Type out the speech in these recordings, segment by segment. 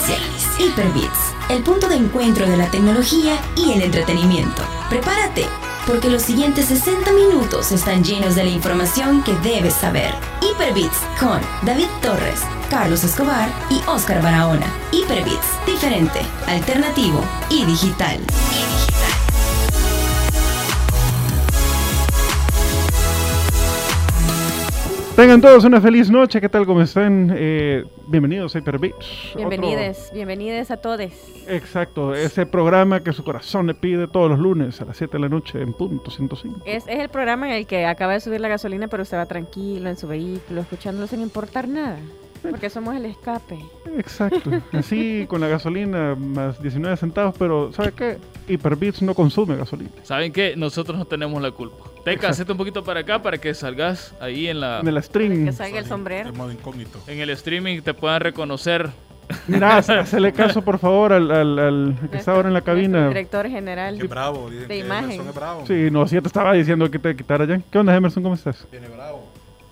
inicia Hyperbits, el punto de encuentro de la tecnología y el entretenimiento. Prepárate, porque los siguientes 60 minutos están llenos de la información que debes saber. Hyperbits con David Torres, Carlos Escobar y Oscar Barahona. Hyperbits, diferente, alternativo y digital. Tengan todos una feliz noche, ¿qué tal? ¿Cómo están? Eh, bienvenidos a Hyperbits. Bienvenidos, bienvenidos a todos. Exacto, ese programa que su corazón le pide todos los lunes a las 7 de la noche en punto 105. Es, es el programa en el que acaba de subir la gasolina, pero usted va tranquilo en su vehículo, escuchándolo sin importar nada. Porque somos el escape. Exacto, así con la gasolina más 19 centavos, pero ¿sabe qué? Hyperbits no consume gasolina. ¿Saben qué? Nosotros no tenemos la culpa. Teca, hacete un poquito para acá para que salgas ahí en la En el stream. Que salga el sombrero. En modo incógnito. en el streaming te puedan reconocer. Mira, hazle caso por favor al, al- al que está ahora en la cabina. Director general. Qué bravo, dicen De que imagen. Emerson es bravo. Sí, no, sí, te estaba diciendo que te quitara ya. ¿Qué onda, Emerson? ¿Cómo estás? Viene bravo.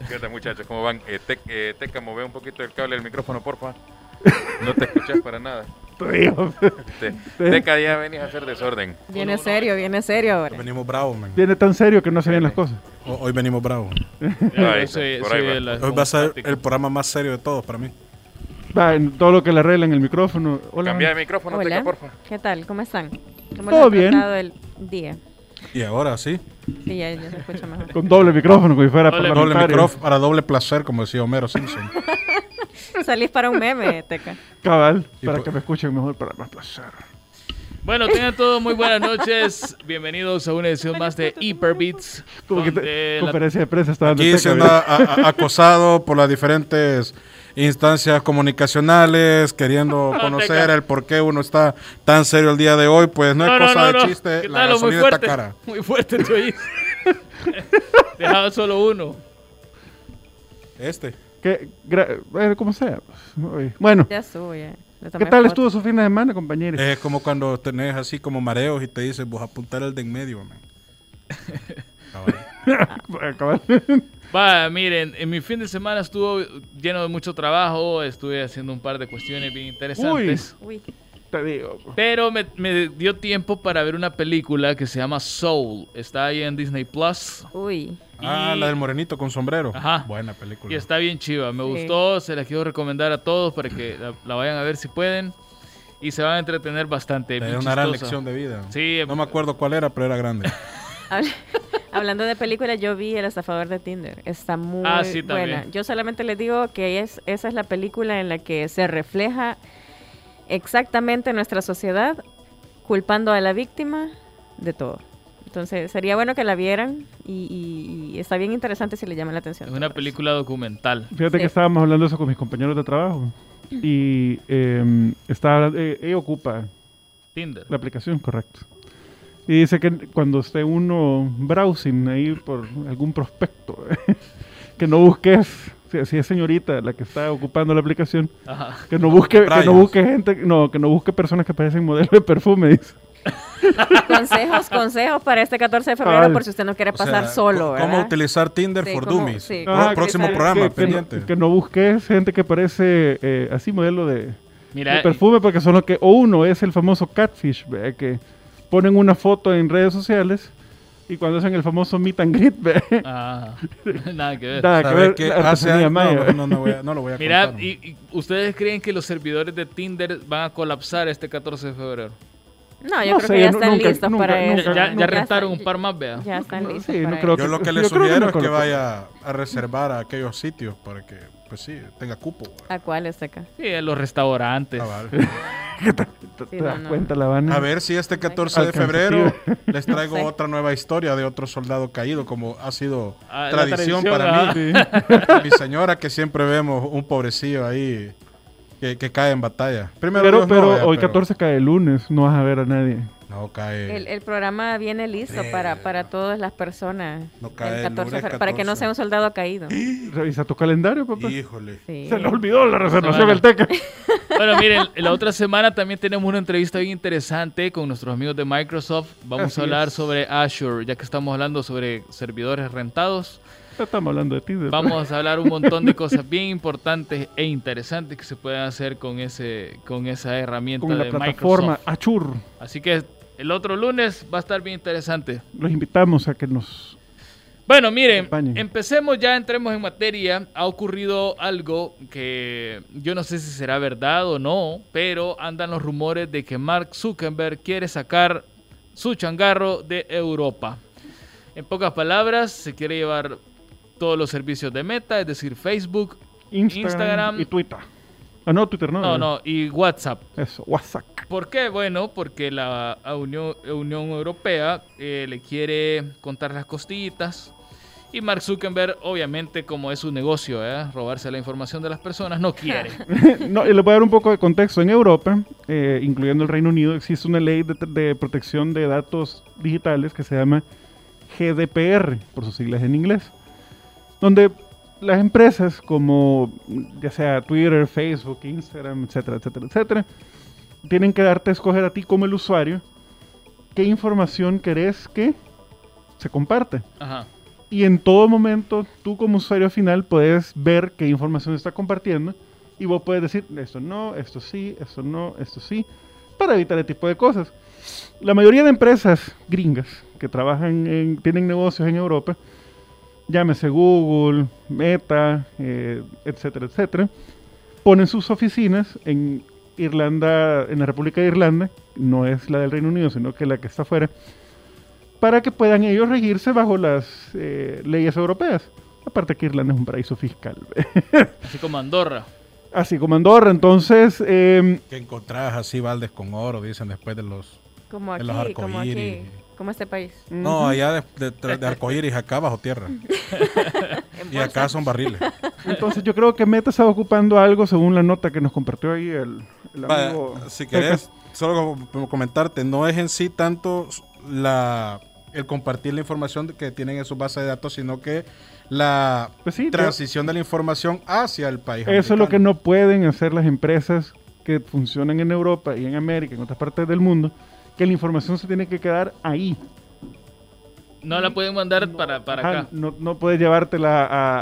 ¿Qué onda muchachos? ¿Cómo van? Eh, Tec- eh, Teca, mueve un poquito el cable del micrófono, porfa. No te escuchas para nada. Te digo. Te- Teca, ya venís a hacer desorden. Viene serio, viene serio ahora. Venimos bravos, man. Viene tan serio que no se ven las cosas. Ho- Hoy venimos bravos. Ahí por ahí va. la- Hoy va a ser el programa más serio de todos para mí. Va, en todo lo que le arreglan el micrófono. Hola. Cambia de micrófono, Teca, Hola, porfa. ¿qué tal? ¿Cómo están? ¿Cómo Todo bien. el día? Y ahora sí, Sí, ya, ya se escucha mejor. Con doble micrófono, como si fuera Doble- doble parlamentario. micrófono para doble placer, como decía Homero Simpson. Salís para un meme, Teca. Cabal, para po- que me escuchen mejor, para más placer. Bueno, tengan todos muy buenas noches. Bienvenidos a una edición más de Hyperbeats. Como que te- conferencia de prensa está dando Aquí Teca, siendo ¿verdad? a- a- acosado por las diferentes instancias comunicacionales, queriendo No, conocer Teca. el por qué uno está tan serio el día de hoy. Pues no es No, no, cosa no, de no. chiste, ¿Qué la tal? Muy gasolina está fuerte. cara. Muy fuerte. Dejaba solo uno. Este. Que como sea. pues. Bueno, Ya sube, ¿qué tal foto. estuvo su fin de semana, compañeros? Es como cuando tenés así como mareos y te dices, vos apuntar el de en medio, man. Va, miren, en mi fin de semana estuvo lleno de mucho trabajo. Estuve haciendo un par de cuestiones bien interesantes. Uy, Te digo. pues. Pero me, me dio tiempo para ver una película que se llama Soul. Está ahí en Disney Plus. uy. Ah, Y- la del morenito con sombrero. Ajá. Buena película. Y está bien chiva. Me Sí. gustó. Se la quiero recomendar a todos para que la, la vayan a ver si pueden. Y se van a entretener bastante. Dio una gran lección de vida. Sí, No me acuerdo cuál era, pero era grande. Habla- Hablando de películas, yo vi El estafador de Tinder. Está muy Ah, sí, buena. Yo solamente les digo que es, esa es la película en la que se refleja exactamente nuestra sociedad culpando a la víctima de todo. Entonces, sería bueno que la vieran y, y- y está bien interesante si le llama la atención. Es una película documental. Fíjate Sí. que estábamos hablando de eso con mis compañeros de trabajo. Y eh, está, eh, ella ocupa Tinder. la aplicación, correcto. Y dice que cuando esté uno browsing ahí por algún prospecto, que no busques, si, si es señorita la que está ocupando la aplicación, Ajá. que no busque, que no busque gente, no, que no busque personas que parecen modelos de perfume, dice. Consejos, consejos para este 14 de febrero Cabal. por si usted no quiere O sea, pasar solo, ¿verdad? ¿Cómo utilizar Tinder Sí, for cómo- Dummies? sí, Pro- cómo próximo utilizar- programa, que, no, pendiente. que no busques gente que parece eh, así modelo de, de Mira, perfume, porque son lo que, o uno es el famoso catfish, ¿ve? que ponen una foto en redes sociales y cuando hacen el famoso meet and greet, ¿ve? ah, nada que ver. Nada que ¿Sabe ver, la hace años? No, ¿ve? no, no, voy a- no lo voy a Mira, contar. y, y ¿ustedes creen que los servidores de Tinder van a colapsar este 14 de febrero? No, yo No creo sé, que ya están nunca- listos nunca- para nunca- eso. Ya, ya están- un par más, vea. Ya están listos. sí, para eso. Yo lo que le yo creo que sugiero no es que vaya a reservar a aquellos sitios para que, pues sí, tenga cupo. ¿A cuál es acá? Sí, en los restaurantes. Cabal. ¿Te, Sí, te das no, no. cuenta, la van A ver si este 14 de febrero les traigo No sé. otra nueva historia de otro soldado caído, como ha sido Ah, tradición, tradición, para ajá. mí. Mi señora, que siempre vemos un pobrecillo ahí que, que cae en batalla. Primero Pero, Dios no, pero vea, hoy pero 14 cae el lunes, no vas a ver a nadie. No cae. El, el programa viene listo para, para todas las personas. No cae el el 14 de lunes febrero, para que no 14. sea un soldado caído. Revisa tu calendario, papá. Híjole. Sí. Se le olvidó la reservación del Teca. Bueno, miren, la otra semana también tenemos una entrevista bien interesante con nuestros amigos de Microsoft. Vamos Así a hablar es. sobre Azure, ya que estamos hablando sobre servidores rentados. Estamos hablando de ti. de- Vamos a hablar un montón de cosas bien importantes e interesantes que se pueden hacer con ese con esa herramienta con la de plataforma Microsoft. Achur. Así que el otro lunes va a estar bien interesante. Los invitamos a que nos... Bueno, miren, Acompañen. empecemos ya, entremos en materia. Ha ocurrido algo que yo no sé si será verdad o no, pero andan los rumores de que Mark Zuckerberg quiere sacar su changarro de Europa. En pocas palabras, se quiere llevar todos los servicios de Meta, es decir, Facebook, Instagram, Instagram. y Twitter. Ah, no, Twitter no. no, no, y WhatsApp. Eso, WhatsApp. ¿Por qué? Bueno, porque la Unión, Unión Europea eh, le quiere contar las costillitas. Y Mark Zuckerberg, obviamente, como es su negocio, ¿eh? robarse la información de las personas, no quiere. no, y les voy a dar un poco de contexto. En Europa, eh, incluyendo el Reino Unido, existe una ley de, de protección de datos digitales que se llama GDPR, por sus siglas en inglés, donde las empresas como ya sea Twitter, Facebook, Instagram, etcétera, etcétera, etcétera, tienen que darte a escoger a ti como el usuario qué información querés que se comparte. Ajá. Y en todo momento, tú como usuario final puedes ver qué información está compartiendo y vos puedes decir, esto no, esto sí, esto no, esto sí, para evitar este tipo de cosas. La mayoría de empresas gringas que trabajan en, tienen negocios en Europa, llámese Google, Meta, eh, etcétera, etcétera, ponen sus oficinas en Irlanda, en la República de Irlanda, no es la del Reino Unido, sino que la que está afuera, para que puedan ellos regirse bajo las eh, leyes europeas. Aparte que Irlanda es un paraíso fiscal. Así como Andorra. Así como Andorra, entonces... eh, Que encontrás así baldes con oro, dicen después de los... Como aquí, los como aquí. Como este país. No, allá de, de, de- de arcoíris, acá bajo tierra. Y acá son barriles. Entonces yo creo que Meta estaba ocupando algo según la nota que nos compartió ahí el, amigo. si querés, solo como comentarte, no es en sí tanto la el compartir la información que tienen en su base de datos, sino que la Pues sí, transición de la información hacia el país. Eso es lo que no pueden hacer las empresas que funcionan en Europa y en América, en otras partes del mundo, que la información se tiene que quedar ahí. No la pueden mandar para, para Ajá, acá. No, no puedes llevártela a,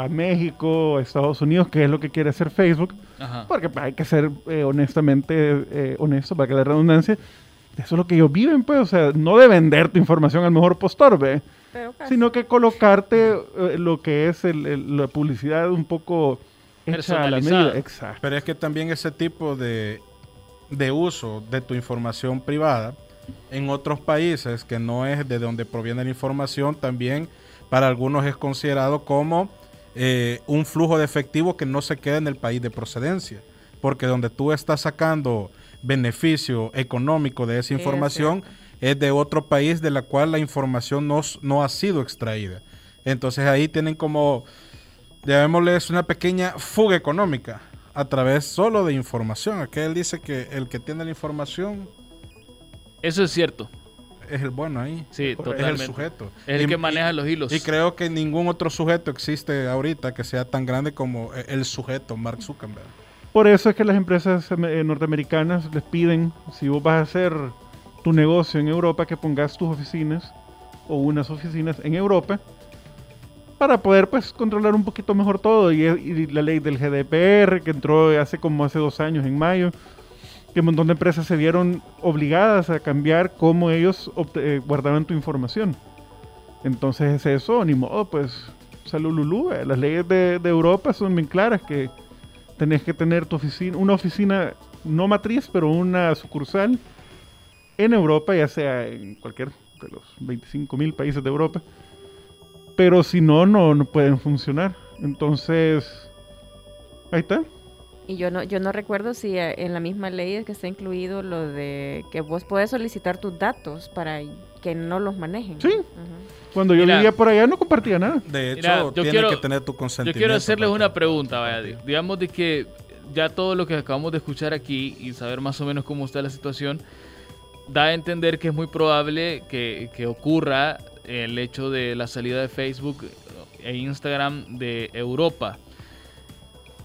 a- a México, a Estados Unidos, que es lo que quiere hacer Facebook, Ajá. porque hay que ser eh, honestamente eh, honesto para que la redundancia. Eso es lo que ellos viven, pues, o sea, no de vender tu información al mejor postor, ¿ve? Sino que colocarte eh, lo que es el- el- la publicidad un poco hecha a la medida. Exacto. Pero es que también ese tipo de, de uso de tu información privada en otros países que no es de donde proviene la información, también para algunos es considerado como eh, un flujo de efectivo que no se queda en el país de procedencia. Porque donde tú estás sacando beneficio económico de esa es información es de otro país de la cual la información no, no ha sido extraída. Entonces ahí tienen como, llamémosle, es una pequeña fuga económica a través solo de información. Aquí él dice que el que tiene la información Eso es cierto. es el bueno ahí. Sí, es totalmente. el sujeto. Es el Y- que maneja los hilos. Y creo que ningún otro sujeto existe ahorita que sea tan grande como e- el sujeto Mark Zuckerberg. Por eso es que las empresas eh, norteamericanas les piden, si vos vas a hacer tu negocio en Europa, que pongas tus oficinas o unas oficinas en Europa para poder pues controlar un poquito mejor todo. Y, y la ley del GDPR que entró hace como hace dos años, en mayo, que un montón de empresas se vieron obligadas a cambiar cómo ellos eh, guardaban tu información. Entonces es eso, ni modo, pues salud eh, las leyes de, de Europa son bien claras que tenés que tener tu oficina, una oficina no matriz, pero una sucursal en Europa, ya sea en cualquier de los 25 mil países de Europa. Pero si no, no, no pueden funcionar. Entonces, ahí está. Y yo no, yo no recuerdo si eh, en la misma ley es que está incluido lo de que vos podés solicitar tus datos para que no los manejen. Sí. Cuando yo Mira. vivía por allá no compartía nada. De hecho, Mira, yo tiene quiero- que tener tu Yo consentimiento. quiero hacerles una pregunta, vaya, di- digamos de que ya todo lo que acabamos de escuchar aquí y saber más o menos cómo está la situación, da a entender que es muy probable que, que ocurra el hecho de la salida de Facebook e Instagram de Europa.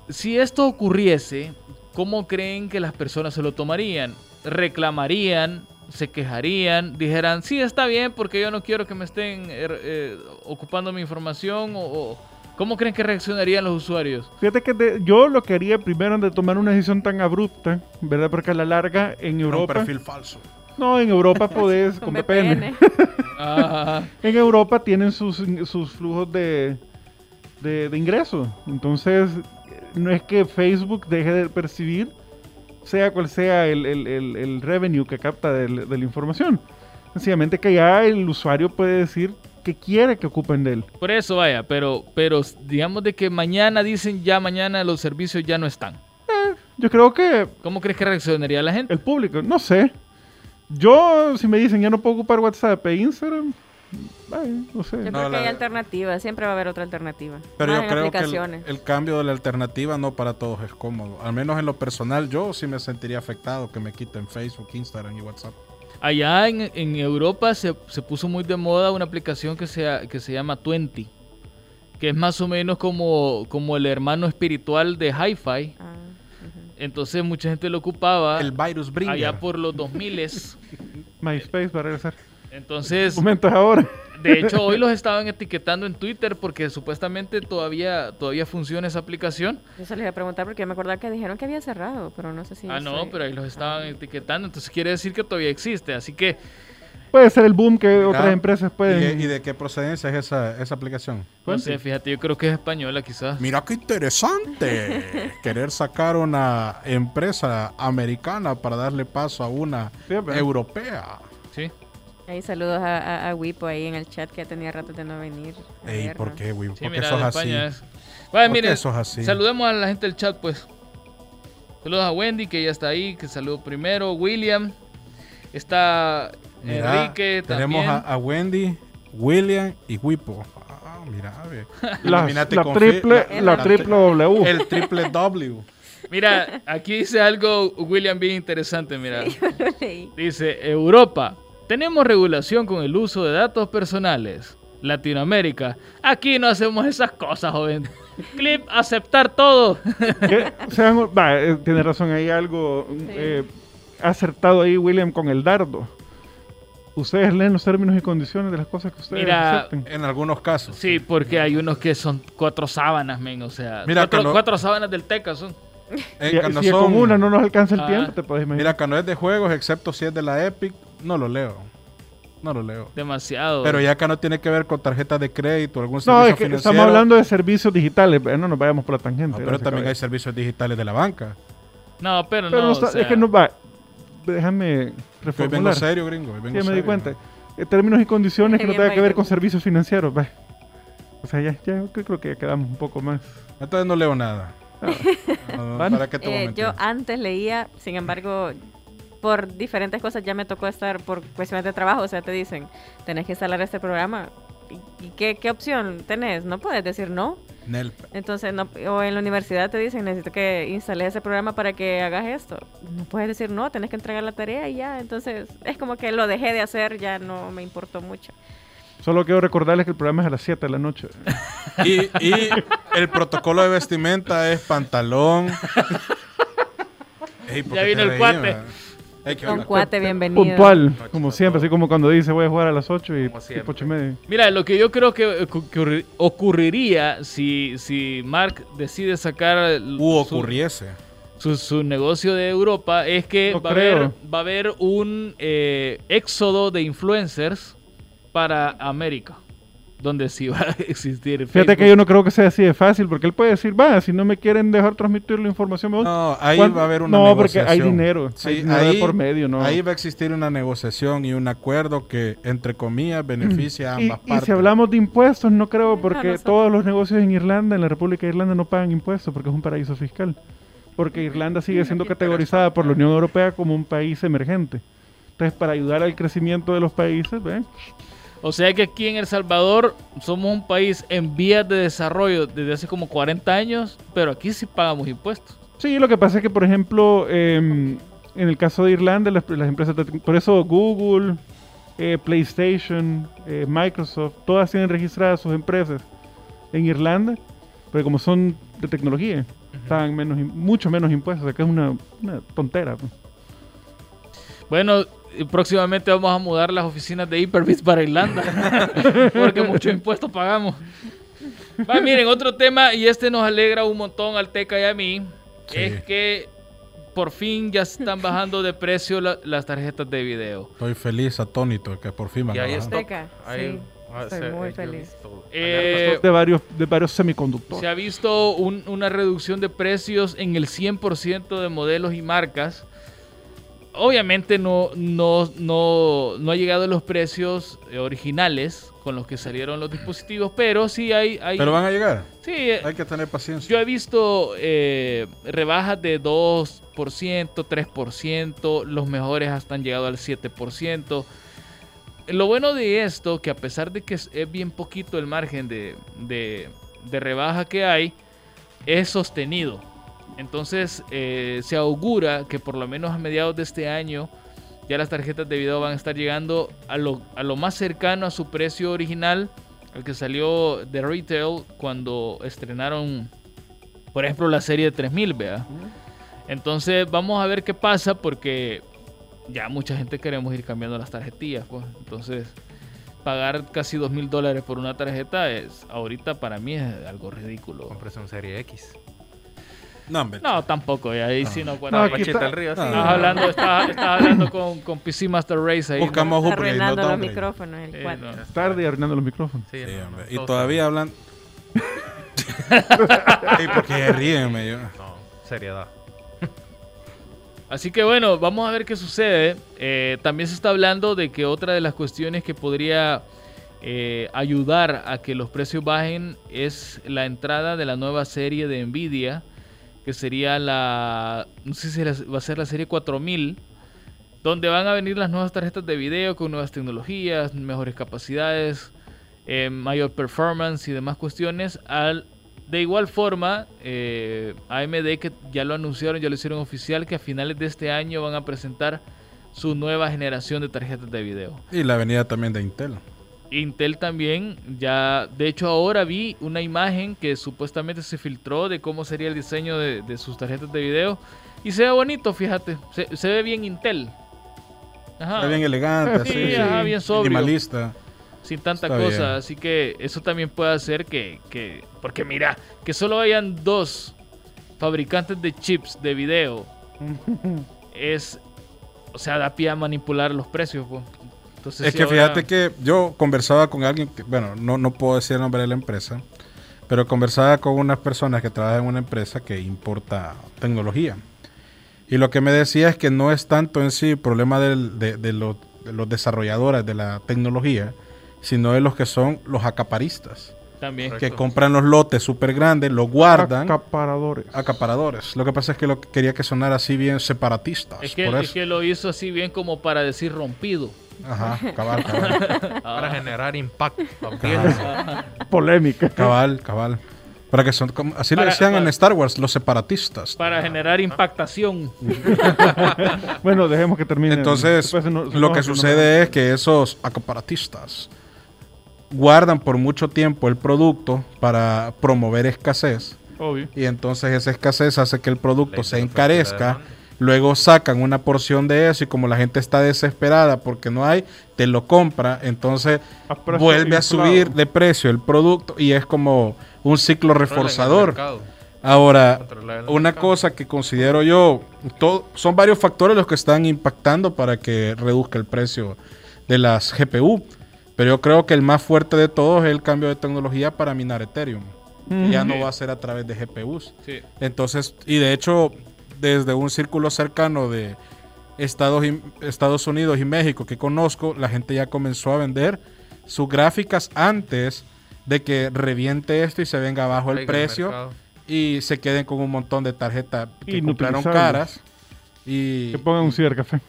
Si esto ocurriese, ¿cómo creen que las personas se lo tomarían? ¿Reclamarían se quejarían, dijeran, sí, está bien porque yo no quiero que me estén er, eh, ocupando mi información o, o- ¿Cómo creen que reaccionarían los usuarios? Fíjate que de- yo lo que haría primero de tomar una decisión tan abrupta, ¿verdad? Porque a la larga en Un Europa... perfil falso. No, en Europa podés, con Con VPN. VPN. Ah, En Europa tienen sus, sus flujos de, de, de ingresos. Entonces, no es que Facebook deje de percibir, sea cual sea el, el- el- el revenue que capta del- de, la información. Sencillamente que ya el usuario puede decir que quiere que ocupen de él. por eso vaya, pero, pero digamos de que mañana dicen ya mañana los servicios ya no están. Yo creo que ¿Cómo crees que reaccionaría la gente? el público, no sé. Yo, si me dicen ya no puedo ocupar WhatsApp e Instagram, ay, no sé. Yo No, creo que la- hay alternativas, siempre va a haber otra alternativa. Pero Más yo creo que el, aplicaciones. el cambio de la alternativa no para todos es cómodo. Al menos en lo personal, yo sí me sentiría afectado que me quiten Facebook, Instagram y WhatsApp. Allá en, en Europa se, se puso muy de moda una aplicación que se, que se llama Twenty, que es más o menos como, como el hermano espiritual de Hi-Fi. Ah. Entonces mucha gente lo ocupaba El virus bringer. allá por los 2000 MySpace va a regresar. Entonces, Momento es ahora. de hecho, hoy los estaban etiquetando en Twitter porque supuestamente todavía, todavía funciona esa aplicación. Yo se les iba a preguntar porque me acordaba que dijeron que había cerrado, pero no sé si... Ah, no, pero ahí los estaban etiquetando. Entonces quiere decir que todavía existe. Así que Puede ser el boom que otras empresas ¿Y, pueden. de, y de qué procedencia es esa, esa aplicación? no sé, fíjate, yo creo que es española quizás. Mira qué interesante. Querer sacar una empresa americana para darle paso a una Sí, europea. Sí. Ahí saludos a, a, a Wipo ahí en el chat que ya tenía rato de no venir. Ey. ¿por qué, güey? Sí, ¿Por qué mira, sos así? Es. Vaya, ¿Por qué miren, sos así? saludemos a la gente del chat, pues. Saludos a Wendy, que ya está ahí, que saludó primero. William. Está Mira, Enrique tenemos también. a, a Wendy, William y Wipo. Ah, mira, ve. La, triple, la- la la- triple W. El triple W. Mira, aquí dice algo, William, bien interesante, mira. Yo lo leí. Dice, Europa, tenemos regulación con el uso de datos personales. Latinoamérica, aquí no hacemos esas cosas, joven. Clip, aceptar todo. Va, eh, tiene razón, hay algo eh, acertado ahí, William, con el dardo. Ustedes leen los términos y condiciones de las cosas que ustedes Mira, acepten. En algunos casos. Sí, porque hay unos que son cuatro sábanas, men, o sea, Mira cuatro, sábanas del Teca son. Eh, Y- cuando si son- con una no nos alcanza el Ah. tiempo, te puedes imaginar. Mira, cuando es de juegos, excepto si es de la Epic, no lo leo. No lo leo. Demasiado. Pero ya acá no tiene que ver con tarjetas de crédito o algún no, servicio es que financiero. estamos hablando de servicios digitales. No nos vayamos por la tangente. No, pero también hay servicios digitales de la banca. No, pero, Pero no, no o está- sea, es que no va. Déjame Que hoy vengo reformular. Sí, serio, gringo. hoy vengo ya me di cuenta. Eh, términos y condiciones que no tenga que ver con servicios financieros. va. O sea, ya, ya creo- que ya quedamos un poco más. Entonces no leo nada. No, Vale. ¿Para qué te Eh, yo antes leía, sin embargo, por diferentes cosas ya me tocó estar por cuestiones de trabajo. O sea, te dicen, tenés que instalar este programa. ¿Y, qué, qué opción tenés? No puedes decir no. Nel- Entonces, no, o en la universidad te dicen, necesito que instales ese programa para que hagas esto. No puedes decir no, tenés que entregar la tarea y ya. Entonces, es como que lo dejé de hacer, ya no me importó mucho. Solo quiero recordarles que el programa es a las 7 de la noche. Y, y el protocolo de vestimenta es pantalón. Ey, ¿por Ya te el cuate. man? Ey, ¿qué Con onda? cuate, bienvenido. Puntual, como siempre. Así como cuando dice voy a jugar a las 8 y tipo siempre. 8 y media. Mira, lo que yo creo que ocurri- ocurriría si, si Mark decide sacar U su- ocurriese. su, su negocio de Europa es que No va, a haber, va a haber un eh, éxodo de influencers para América, donde sí va a existir. Fíjate Facebook. que yo no creo que sea así de fácil, porque él puede decir, va, si no me quieren dejar transmitir la información, me voy". No, ahí va a haber una No, porque hay dinero, Sí, hay dinero ahí, por medio, ¿no? ahí va a existir una negociación y un acuerdo que, entre comillas, beneficia a Y, ambas y partes. si hablamos de impuestos, no creo, porque todos los negocios en Irlanda, en la República de Irlanda, no pagan impuestos porque es un paraíso fiscal. Porque Irlanda sigue siendo categorizada por la Unión Europea como un país emergente. Entonces, para ayudar al crecimiento de los países, ¿ven? O sea que aquí en El Salvador somos un país en vías de desarrollo desde hace como 40 años, pero aquí sí pagamos impuestos. Sí, lo que pasa es que, por ejemplo, em, en el caso de Irlanda, las, las empresas, por eso Google, eh, PlayStation, eh, Microsoft, todas tienen registradas sus empresas en Irlanda, pero como son de tecnología, pagan menos, mucho menos impuestos, acá es una, una tontera. pues. Bueno, y próximamente vamos a mudar las oficinas de Hyperbits para Irlanda. porque muchos impuestos pagamos. Va, miren, otro tema, y este nos alegra un montón al Teca y a mí, Sí. es que por fin ya están bajando de precio la- las tarjetas de video. Estoy feliz, atónito, que por fin van Y a ahí bajar. está. Teca, Ahí, sí. ah, estoy se- muy he feliz. visto Eh, de varios, de varios semiconductores. Se ha visto un- una reducción de precios en el 100% de modelos y marcas. Obviamente no, no, no, no ha llegado a los precios eh, originales con los que salieron los dispositivos, pero sí hay... hay Pero van a llegar. sí, eh, Hay que tener paciencia. yo he visto eh, rebajas de 2%, 3%, los mejores hasta han llegado al 7%. Lo bueno de esto, que a pesar de que es, es bien poquito el margen de, de- de rebaja que hay, es sostenido. Entonces eh, se augura que por lo menos a mediados de este año ya las tarjetas de video van a estar llegando a lo, a lo más cercano a su precio original, al que salió de retail cuando estrenaron, por ejemplo, la serie de 3000, vea. Entonces vamos a ver qué pasa porque ya mucha gente queremos ir cambiando las tarjetillas, pues. Entonces pagar casi dos mil dólares por una tarjeta es ahorita para mí es algo ridículo. Cómprese un Serie X. No, tampoco, y ahí sí no está- Río, sí. no, Estás hablando, estás, estás hablando con, con PC Master Race ahí. ¿no? Buscamos Arruinando los micrófonos, el no. Tarde arruinando los micrófonos. Sí, Sí, no, hombre. no, y todavía hablan. ¿Y por qué ríen? yo-. No, seriedad. Así que bueno, vamos a ver qué sucede. Eh, también se está hablando de que otra de las cuestiones que podría eh, ayudar a que los precios bajen es la entrada de la nueva serie de Nvidia, que sería la, no sé si va a ser la serie 4000, donde van a venir las nuevas tarjetas de video con nuevas tecnologías, mejores capacidades, eh, mayor performance y demás cuestiones. Al, de igual forma, eh, AMD que ya lo anunciaron, ya lo hicieron oficial, que a finales de este año van a presentar su nueva generación de tarjetas de video. Y la venida también de Intel. Intel también, ya, de hecho ahora vi una imagen que supuestamente se filtró de cómo sería el diseño de, de sus tarjetas de video y se ve bonito, fíjate, se, se ve bien Intel. Ajá, Está bien elegante, Sí, así. ajá, bien sobrio. Minimalista. sin tanta está cosa, bien. así que eso también puede hacer que, que, porque mira, que solo hayan dos fabricantes de chips de video es, o sea, da pie a manipular los precios. pues. Entonces, Es si que ahora- fíjate que yo conversaba con alguien, que, bueno, no, no puedo decir el nombre de la empresa, pero conversaba con unas personas que trabajan en una empresa que importa tecnología. Y lo que me decía es que no es tanto en sí el problema del- de, de los, de los desarrolladores de la tecnología, sino de los que son los acaparistas, También. que compran los lotes súper grandes, los guardan. Acaparadores. acaparadores. Lo que pasa es que lo que quería que sonara así bien separatistas. Es que, por es eso. que lo hizo así bien como para decir rompido. Ajá, cabal, cabal. Para generar impacto. Polémica. Cabal, cabal. Para que son como- así Para- le decían en Star Wars, los separatistas. Para generar impactación. Bueno, dejemos que termine. Entonces, lo que sucede es que esos acaparatistas guardan por mucho tiempo el producto para promover escasez Obvio. y entonces esa escasez hace que el producto se encarezca. Luego sacan una porción de eso y como la gente está desesperada porque no hay, te lo compra, entonces A vuelve a inflado. subir de precio el producto y es como un ciclo reforzador. Ahora, una cosa que considero yo, todo, son varios factores los que están impactando para que reduzca el precio de las GPU. Pero yo creo que el más fuerte de todos es el cambio de tecnología para minar Ethereum. Ya no va a ser a través de GPUs. Sí. Entonces, y de hecho, desde un círculo cercano de Estados, y- Estados Unidos y México que conozco, la gente ya comenzó a vender sus gráficas antes de que reviente esto y se venga abajo el precio y se queden con un montón de tarjetas que compraron caras. Y Que pongan un cibercafé.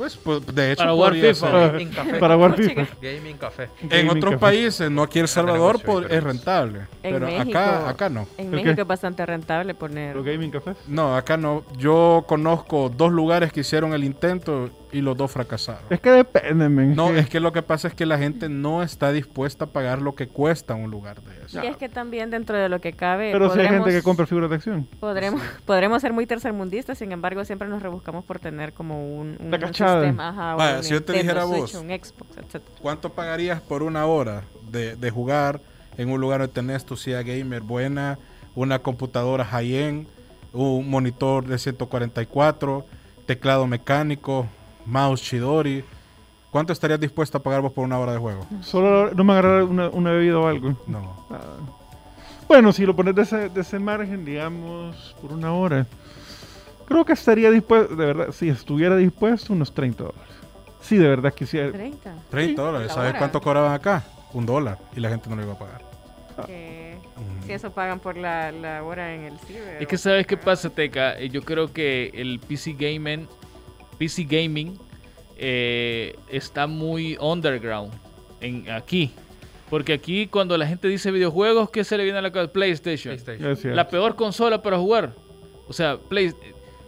Pues, pues, de hecho, Para jugar FIFA. ser. Gaming café. Para jugar FIFA. Gaming café. En otros café. países, no aquí El Salvador, negocio pod- es rentable. En pero México, acá, acá no. En ¿El México es bastante rentable poner. Los gaming cafés. No, acá no. Yo conozco dos lugares que hicieron el intento y los dos fracasaron. Es que depende, men. No, es que lo que pasa es que la gente no está dispuesta a pagar lo que cuesta un lugar de eso. Y es que también dentro de lo que cabe Pero si hay gente que compra figuras de acción. Podremos, podremos ser muy tercermundistas, sin embargo, siempre nos rebuscamos por tener como un, un La cachada. sistema, ajá, Vaya, un si yo te dijera Switch, vos. un Xbox, etc. ¿Cuánto pagarías por una hora de, de jugar en un lugar donde tenés tu silla gamer buena, una computadora high-end, un monitor de 144, teclado mecánico, mouse Chidori? ¿Cuánto estarías dispuesto a pagar vos por una hora de juego? Solo no me agarrar una, una bebida o algo. No. Ah. Bueno, si lo pones de ese, de ese margen, digamos, por una hora. Creo que estaría dispuesto, de verdad, si estuviera dispuesto, unos 30 dólares. Sí, de verdad quisiera. 30. 30 dólares. La ¿Sabes cuánto cobraban acá? Un dólar. Y la gente no lo iba a pagar. Que, Mm. que eso pagan por la, la hora en el ciber. Es que sabes qué pasa, Teca. Eh, Yo creo que el PC gaming, PC gaming eh, está muy underground en aquí. Porque aquí cuando la gente dice videojuegos, ¿qué se le viene a la cabeza? PlayStation. La peor consola para jugar. O sea, Play...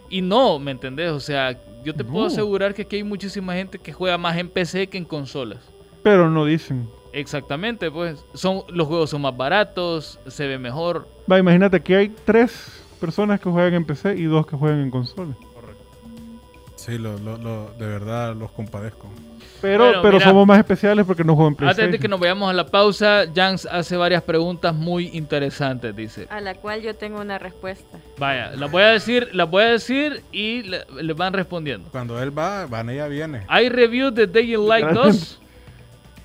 Y no, ¿me entendés? O sea, yo te puedo asegurar que aquí hay muchísima gente que juega más en PC que en consolas. Pero no dicen. Exactamente, pues. Son, los juegos son más baratos, se ve mejor. Va, imagínate que hay tres personas que juegan en PC y dos que juegan en consola. Sí, lo, lo- lo- de verdad los compadezco. Pero, Bueno, pero mira. somos más especiales porque no juego en Antes de PlayStation. que nos vayamos a la pausa, Jans hace varias preguntas muy interesantes, dice. A la cual yo tengo una respuesta. Vaya, las voy a decir, las voy a decir y le, le van respondiendo. Cuando él va, Vanilla viene. ¿Hay review de Day in Light 2?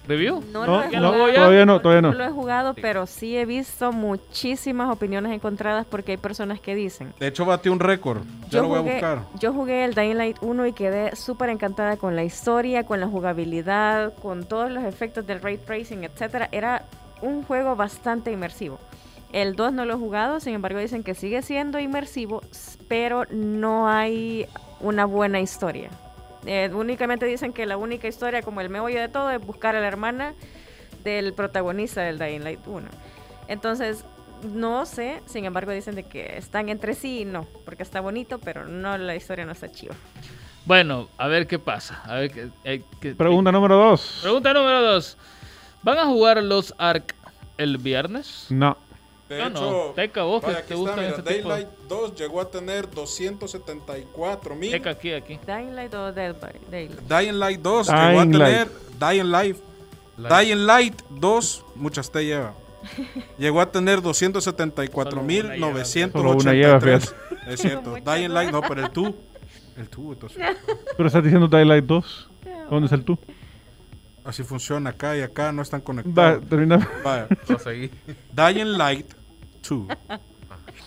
¿Review? No, No, lo he no, jugado, todavía no, todavía no. lo he jugado, pero sí he visto muchísimas opiniones encontradas porque hay personas que dicen. De hecho, batió un récord. Ya lo voy a buscar. yo jugué el Dying Light 1 y quedé súper encantada con la historia, con la jugabilidad, con todos los efectos del ray tracing, etcétera. Era un juego bastante inmersivo. El 2 no lo he jugado, sin embargo dicen que sigue siendo inmersivo, pero no hay una buena historia. Eh, únicamente dicen que la única historia, como el meollo de todo, es buscar a la hermana del protagonista del Dying Light 1. Entonces, no sé, sin embargo dicen de que están entre sí y no, porque está bonito, pero no la historia no está chiva. Bueno, a ver qué pasa. A ver qué, eh, qué- Pregunta número dos. Pregunta número 2. ¿Van a jugar los ARC el viernes? No. De No, no. Teca, vos que vaya, te aquí gustan mira, ese tipo de- Daylight 2 llegó a tener 274 mil. Teca, aquí, aquí. Dying Light o Dead by Daylight. Dying Light 2 Dying llegó a Light. tener Dying Light. Light. Dying Light 2, muchas te lleva. Llegó a tener 274.983. Solo una lleva, fíjate. Es cierto. Dying Light, no, pero el tú. El tú, entonces. Pero estás diciendo Daylight 2. ¿Dónde es el tú? Así funciona acá y acá, no están Va, conectados. termina. Vaya. Dying Light 2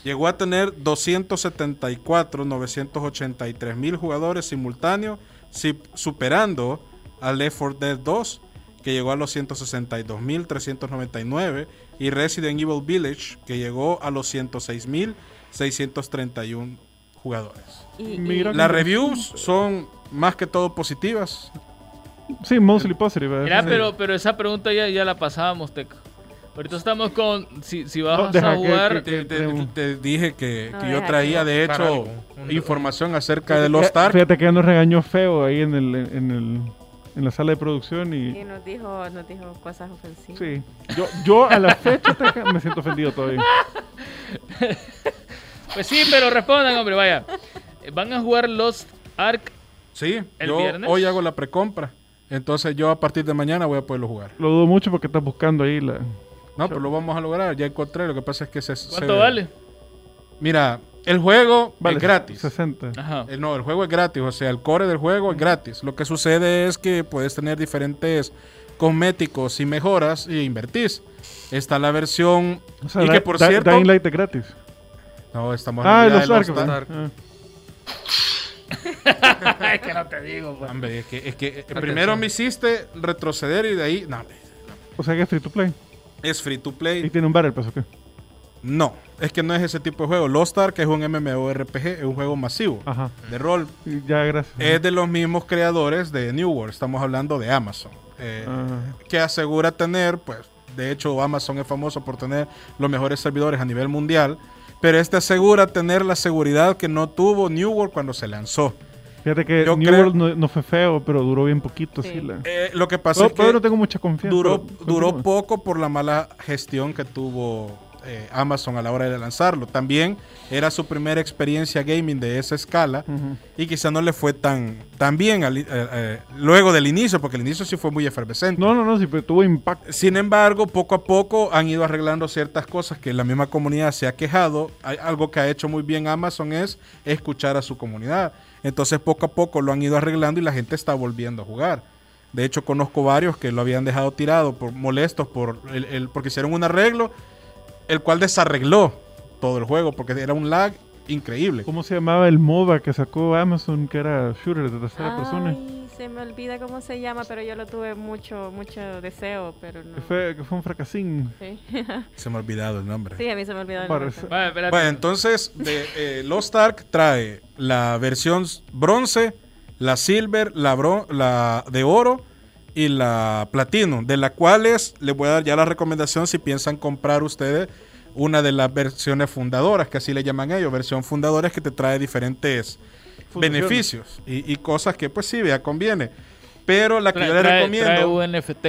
llegó a tener 274, 983 mil jugadores simultáneos, si- superando al Left 4 Dead 2, que llegó a los 162 mil 399, y Resident Evil Village, que llegó a los 106 mil 631 jugadores. Y, y- Mira. Las reviews son más que todo positivas. Sí, mostly positive. Mira, sí. pero, pero esa pregunta ya, ya la pasábamos, Teca. Ahorita estamos con si, si vas No, a que- jugar... que- Te, te- te dije que, No, que yo traía, que- de hecho, un- información acerca de que- Ark. Fíjate que ya nos regañó feo ahí en el, en el, en la sala de producción y y nos dijo, nos dijo cosas ofensivas. sí. Yo, yo a la fecha me siento ofendido todavía. Pues sí, pero respondan, hombre, vaya. ¿Van a jugar Lost Ark? Sí, ¿El yo viernes? hoy hago la precompra. Entonces yo a partir de mañana voy a poderlo jugar. Lo dudo mucho porque estás buscando ahí la. No, pero lo vamos a lograr. Ya encontré. Lo que pasa es que se... ¿Cuánto se- vale? Mira, el juego Vale, es gratis. 60. Ajá. Eh, no, el juego es gratis. O sea, el core del juego es gratis. Lo que sucede es que puedes tener diferentes cosméticos y mejoras y invertís. Está la versión... O sea, y Di- que por Di- cierto... Dying Light es gratis. No, estamos Ah, los de Ark. Lost ¿verdad? Ark. Ark. Ah. es que no te digo, pues. Hombre, es que, es que eh, primero me hiciste retroceder y de ahí... No, hombre, O sea que es free to play. Es free to play. Y tiene un barrel, pues, ¿o qué? No, es que no es ese tipo de juego. Lost Ark es un MMORPG, es un juego masivo Ajá. de rol. Ya, gracias. Es de los mismos creadores de New World. Estamos hablando de Amazon. eh, Ah. Que asegura tener, pues, de hecho Amazon es famoso por tener los mejores servidores a nivel mundial. Pero este asegura tener la seguridad que no tuvo New World cuando se lanzó. Fíjate que Yo New creo- World no, no fue feo, pero duró bien poquito, sí. Sí. la- Eh, lo que pasa Pero- es que no tengo mucha confianza. duró, duró poco por la mala gestión que tuvo eh, Amazon a la hora de lanzarlo. También era su primera experiencia gaming de esa escala y quizá no le fue tan, tan bien al- eh, eh, luego del inicio, porque el inicio sí fue muy efervescente. No, no, no, sí, pero tuvo impacto. Sin embargo, poco a poco han ido arreglando ciertas cosas que la misma comunidad se ha quejado. Hay algo que ha hecho muy bien Amazon es escuchar a su comunidad. Entonces, poco a poco lo han ido arreglando y la gente está volviendo a jugar. De hecho, conozco varios que lo habían dejado tirado por molestos por el, el- porque hicieron un arreglo, el cual desarregló todo el juego porque era un lag increíble. ¿Cómo se llamaba el MOBA que sacó Amazon, que era shooter de tercera persona? Se me olvida cómo se llama, pero yo lo tuve mucho, mucho deseo, pero no. Fue, fue un fracasín. Sí. Se me ha olvidado el nombre. Sí, a mí se me olvidó el Parece- nombre. Vale. Bueno, entonces de, eh, Lost Ark trae la versión bronce, la silver, la, bro- la de oro y la platino, de las cuales les voy a dar ya la recomendación si piensan comprar ustedes una de las versiones fundadoras, que así le llaman ellos, versión fundadora es que te trae diferentes Funciones. beneficios y, y cosas que pues sí, vea, conviene. Pero la que Trae- yo trae- recomiendo... trae un NFT.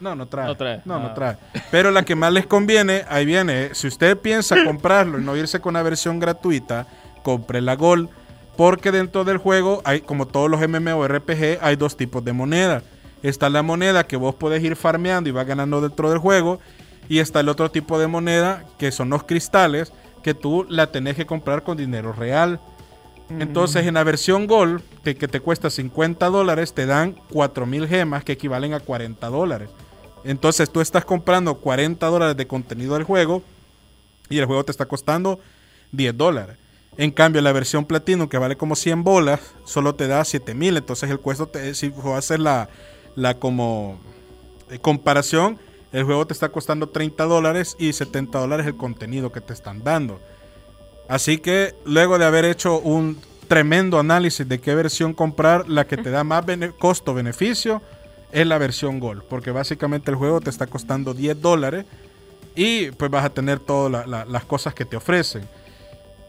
No, no trae. No trae. No, no Ah. trae. Pero la que más les conviene, ahí viene. eh, Si usted piensa comprarlo y no irse con la versión gratuita, compre la Gold. Porque dentro del juego, hay, como todos los MMORPG, hay dos tipos de moneda. Está la moneda que vos podés ir farmeando y vas ganando dentro del juego. Y está el otro tipo de moneda, que son los cristales, que tú la tenés que comprar con dinero real. Entonces, en la versión Gold, que, te cuesta 50 dólares, te dan 4000 gemas que equivalen a 40 dólares. Entonces, tú estás comprando 40 dólares de contenido del juego y el juego te está costando 10 dólares. En cambio, la versión Platino, que vale como 100 bolas, solo te da 7000. Entonces, el cuesta, te, si vas a hacer la, la como eh, comparación, el juego te está costando 30 dólares y 70 dólares el contenido que te están dando. Así que luego de haber hecho un tremendo análisis de qué versión comprar, la que te da más bene- costo-beneficio es la versión Gold. Porque básicamente el juego te está costando 10 dólares y pues vas a tener todas la- la- las cosas que te ofrecen.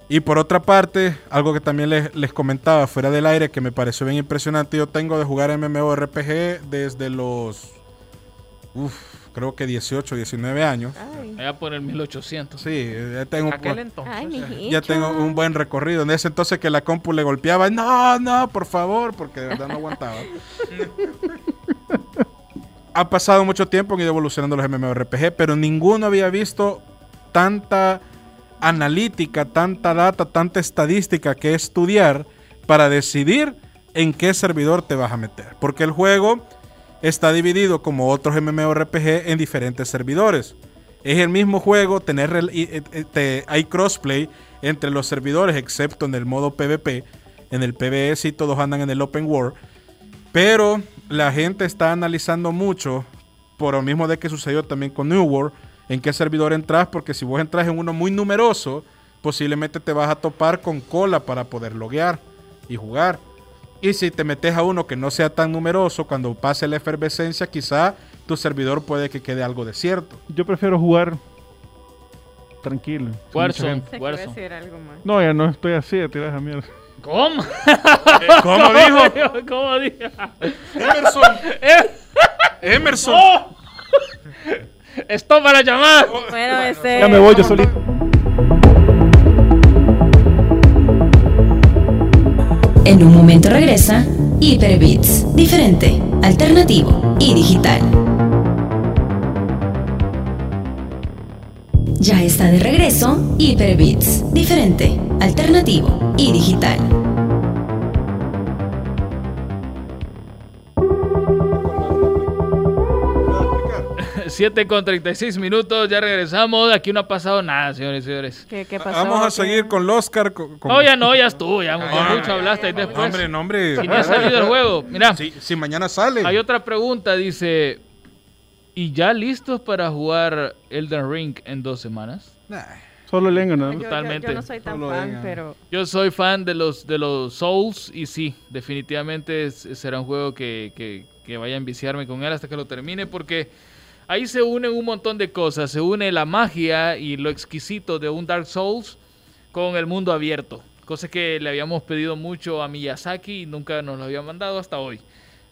Y por otra parte, algo que también les, les comentaba fuera del aire que me pareció bien impresionante, yo tengo de jugar MMORPG desde los, uf, creo que 18, 19 años. Ay, Voy a poner 1800. Sí, ya tengo, Aquel entonces. ay, ya tengo un buen recorrido. En ese entonces que la compu le golpeaba, no, no, por favor, porque de verdad no aguantaba. ha pasado mucho tiempo, han ido evolucionando los MMORPG, pero ninguno había visto tanta analítica, tanta data, tanta estadística que estudiar para decidir en qué servidor te vas a meter. Porque el juego está dividido como otros MMORPG en diferentes servidores. Es el mismo juego, tener eh, eh, hay crossplay entre los servidores, excepto en el modo PvP. En el PvE sí todos andan en el Open World. Pero la gente está analizando mucho, por lo mismo de que sucedió también con New World, en qué servidor entras, porque si vos entras en uno muy numeroso, posiblemente te vas a topar con cola para poder loguear y jugar. Y si te metes a uno que no sea tan numeroso, cuando pase la efervescencia, quizá tu servidor puede que quede algo desierto. Yo prefiero jugar tranquilo. Warzone. a algo más. No, ya no estoy así de tirar esa mierda. ¿Cómo? ¿Cómo dijo? ¿Cómo dijo? Emerson. Emerson. ¡Oh! ¡Stop para llamar! Bueno, este. Ya me voy yo solito. En un momento regresa Hyperbits, diferente, alternativo y digital. Ya está de regreso Hyperbits, diferente, alternativo y digital. 7 con 36 minutos, ya regresamos. Aquí no ha pasado nada, señores y señores. ¿Qué, qué pasó? Vamos a ¿Qué? seguir con el Oscar. con- con- No, ya no, ya estuvo. Ya, ya Ah, mucho hablaste ahí después. Hombre, no, hombre. Y no ha salido el juego. Mira, Si, si mañana sale. hay otra pregunta. Dice: ¿Y ya listos para jugar Elden Ring en dos semanas? Nah. Solo más. yo- Totalmente. yo no soy tan Solo fan, pero. Yo soy fan de los, de los Souls y sí, definitivamente es- será un juego que, que- que vaya a enviciarme con él hasta que lo termine porque ahí se unen un montón de cosas. Se une la magia y lo exquisito de un Dark Souls con el mundo abierto. Cosa que le habíamos pedido mucho a Miyazaki y nunca nos lo había mandado hasta hoy.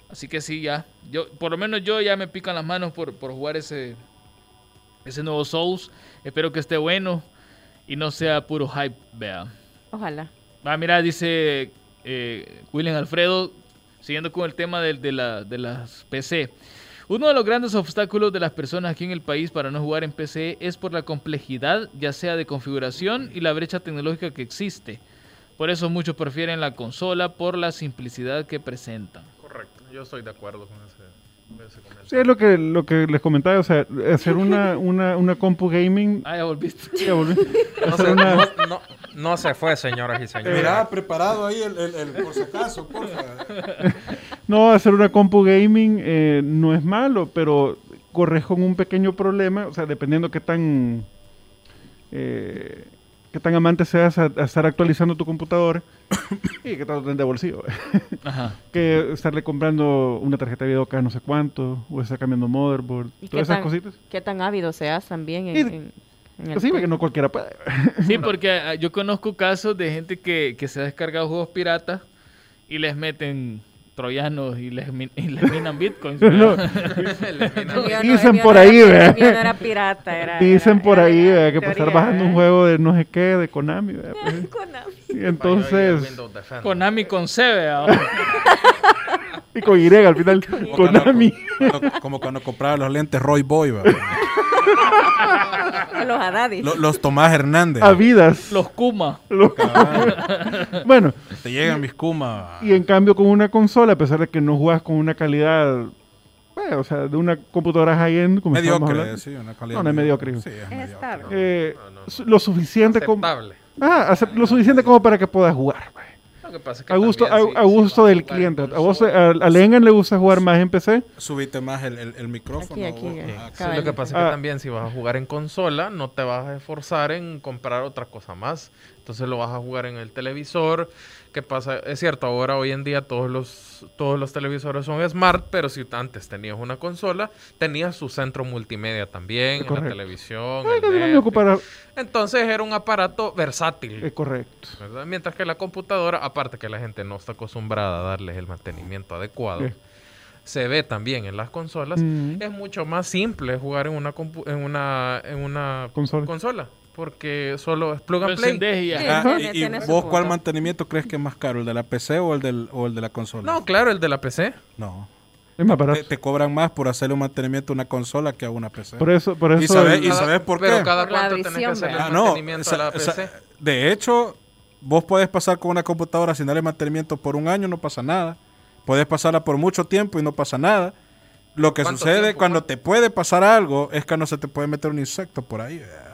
Así que sí, ya. Yo, por lo menos yo ya me pican las manos por, por jugar ese, ese nuevo Souls. Espero que esté bueno y no sea puro hype, vea. Ojalá. Ah, mira, dice eh, William Alfredo, siguiendo con el tema de, de la- de las PC. Uno de los grandes obstáculos de las personas aquí en el país para no jugar en PC es por la complejidad, ya sea de configuración y la brecha tecnológica que existe. Por eso muchos prefieren la consola por la simplicidad que presentan. Correcto. Yo estoy de acuerdo con ese, con ese comentario. Sí, es lo que, lo que les comentaba, o sea, hacer una, una, una compu gaming. Ah, ya volviste. ya volví. No se, una- no, no- no se fue, señoras y señores. Mira, preparado ahí el, el- el- por si acaso, porfa. No, hacer una compu gaming eh, no es malo, pero corres con un pequeño problema, o sea, dependiendo qué tan eh, qué tan amante seas a, a estar actualizando tu computador y qué tanto tenés de bolsillo. Ajá. que estarle comprando una tarjeta de video cada no sé cuánto, o estar cambiando motherboard, ¿Y qué todas esas tan- cositas. ¿Qué tan ávido seas también en, Y- en- en el Pues sí, porque no cualquiera puede. Sí, porque ah, yo conozco casos de gente que, que se ha descargado juegos piratas y les meten troyanos y les, min- y les minan bitcoins. Dicen por ahí, no era pirata, era... Dicen era- por era ahí ¿verdad? que pasar bajando un juego de no sé qué, de Konami. ¿verdad? Pues, Konami. y entonces. Konami con C, ¿verdad? y con Y al final, Como cuando- Konami. cuando- como cuando compraba los lentes Roy Boy. Los Haddadis. Lo- los Tomás Hernández. Habidas. Los Kuma. Los- bueno, Te llegan mis Kuma. y en cambio con una consola, a pesar de que no juegas con una calidad, bueno, o sea, de una computadora high-end, Mediocre, hablando, sí, una calidad. No, no es mediocre. Sí, es Es estable. eh, No, no, su- lo suficiente como... Ah, lo suficiente como para que puedas jugar. Lo que pasa es que A gusto, a, si- a gusto del cliente. A vos, consola- a, a Lengan le gusta jugar más en PC. Subiste más el, el, el micrófono. Aquí, aquí, eh. ah, Sí, lo que pasa es Ah. que también si vas a jugar en consola, no te vas a esforzar en comprar otra cosa más. Entonces lo vas a jugar en el televisor. ¿Qué pasa? Es cierto, ahora hoy en día todos los, todos los televisores son smart, pero si antes tenías una consola, tenías su centro multimedia también, en la televisión. Ay, el que no me Netflix. ocupara- Entonces era un aparato versátil. eh, correcto. ¿verdad? Mientras que la computadora, aparte que la gente no está acostumbrada a darles el mantenimiento adecuado, Sí. se ve también en las consolas, Mm. es mucho más simple jugar en una compu- en una en una Consola. Porque solo es plug and play. y. Sí. Ajá, tiene- y- y, tiene vos cuál mantenimiento crees que es más caro, el de la PC o el, del, o el de la consola? No, claro, el de la PC. No. Es más barato. Te, te cobran más por hacerle un mantenimiento a una consola que a una PC. Por eso, por ¿Y eso. sabes- el- y sabes por pero qué? cada Por cuánto tenés que visión, hacer el ¿verdad? Ah, no, mantenimiento a la PC. de hecho, vos podés pasar con una computadora sin darle mantenimiento por un año, no pasa nada. Puedes pasarla por mucho tiempo y no pasa nada. Lo que ¿Cuánto sucede tiempo? cuando te puede pasar algo es que no se te puede meter un insecto por ahí. ¿verdad?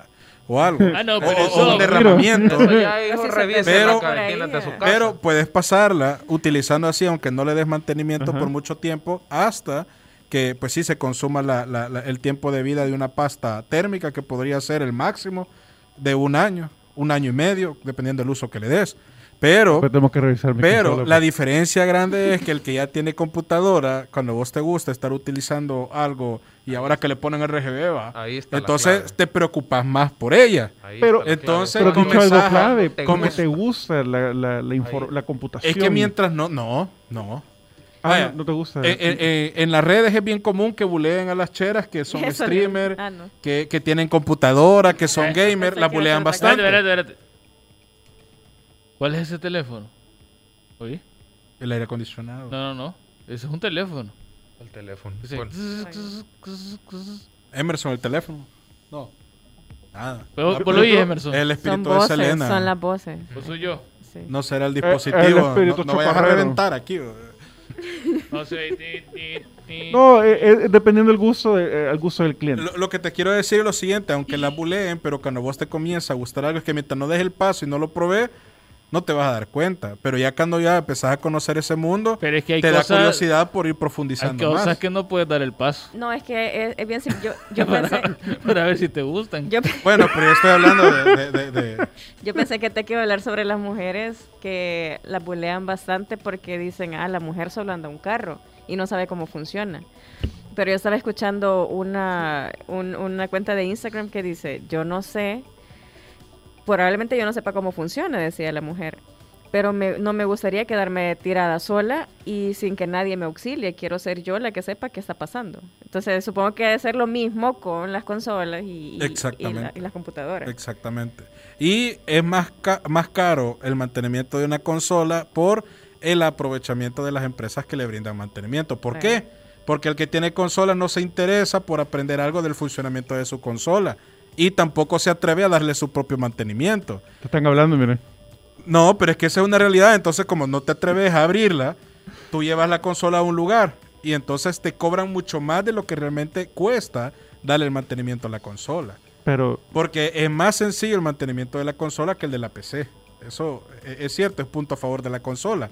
O algo. Ah, no, o, pero o eso- un derramamiento. Eso Pero- cabina de su Pero- casa. Pero puedes pasarla utilizando así, aunque no le des mantenimiento Ajá. por mucho tiempo, hasta que pues sí se consuma la- la- la- el tiempo de vida de una pasta térmica, que podría ser el máximo de un año, un año y medio, dependiendo del uso que le des. Pero, Después tenemos que revisar mi pero consola, la pues. diferencia grande es que el que ya tiene computadora, cuando vos te gusta estar utilizando algo y ahora que le ponen RGB, va, Ahí está la entonces te preocupas más por ella. Ahí Pero- entonces, Pero dicho algo clave, te como gusta. te gusta la, la, la, la computación. Es que mientras no, no, no. Ah, Vaya, no, no te gusta. Eh, eh, eh, en las redes es bien común que buleen a las cheras que son streamers, ah, no. que, que tienen computadora, que son gamers, las bulean bastante. Espérate, espérate, espérate. ¿Cuál es ese teléfono? ¿Oí? El aire acondicionado. No, no, no. Ese es un teléfono. El teléfono. Bueno, Emerson, el teléfono. No. Nada. Pero Emerson. El Son espíritu de voces, Selena. son las voces. Pues soy yo. Sí. No será el el dispositivo. espíritu no, no vayas a reventar aquí. No sé. eh, eh, dependiendo del gusto, de- eh, gusto del cliente. Lo, lo que te quiero decir es lo siguiente, aunque la buleen, pero cuando vos te comienza a gustar algo, es que mientras no des el paso y no lo probé, no te vas a dar cuenta. Pero ya cuando ya empezás a conocer ese mundo, Pero es que hay te da cosas, curiosidad por ir hay profundizando cosas más. que no puedes dar el paso. No, es que es, es bien simple. Yo, yo, pensé, Para ver si te gustan. yo, Bueno, pero yo estoy hablando de- de- de- de, yo pensé que te quiero hablar sobre las mujeres que las bulean bastante porque dicen, ah, la mujer solo anda un carro y no sabe cómo funciona. Pero yo estaba escuchando una, un- una cuenta de Instagram que dice, yo no sé probablemente yo no sepa cómo funciona, decía la mujer. Pero me- no me gustaría quedarme tirada sola y sin que nadie me auxilie. Quiero ser yo la que sepa qué está pasando. Entonces, supongo que debe ser lo mismo con las consolas y, y- y la- Exactamente. y las computadoras. Exactamente. Y es más, ca- más caro el mantenimiento de una consola por el aprovechamiento de las empresas que le brindan mantenimiento. ¿Por qué? Porque el que tiene consola no se interesa por aprender algo del funcionamiento de su consola y tampoco se atreve a darle su propio mantenimiento. Te están hablando, miren. No, pero es que esa es una realidad. Entonces, como no te atreves a abrirla, tú llevas la consola a un lugar y entonces te cobran mucho más de lo que realmente cuesta darle el mantenimiento a la consola. Pero Porque es más sencillo el mantenimiento de la consola que el de la PC. Eso e- es cierto, es punto a favor de la consola.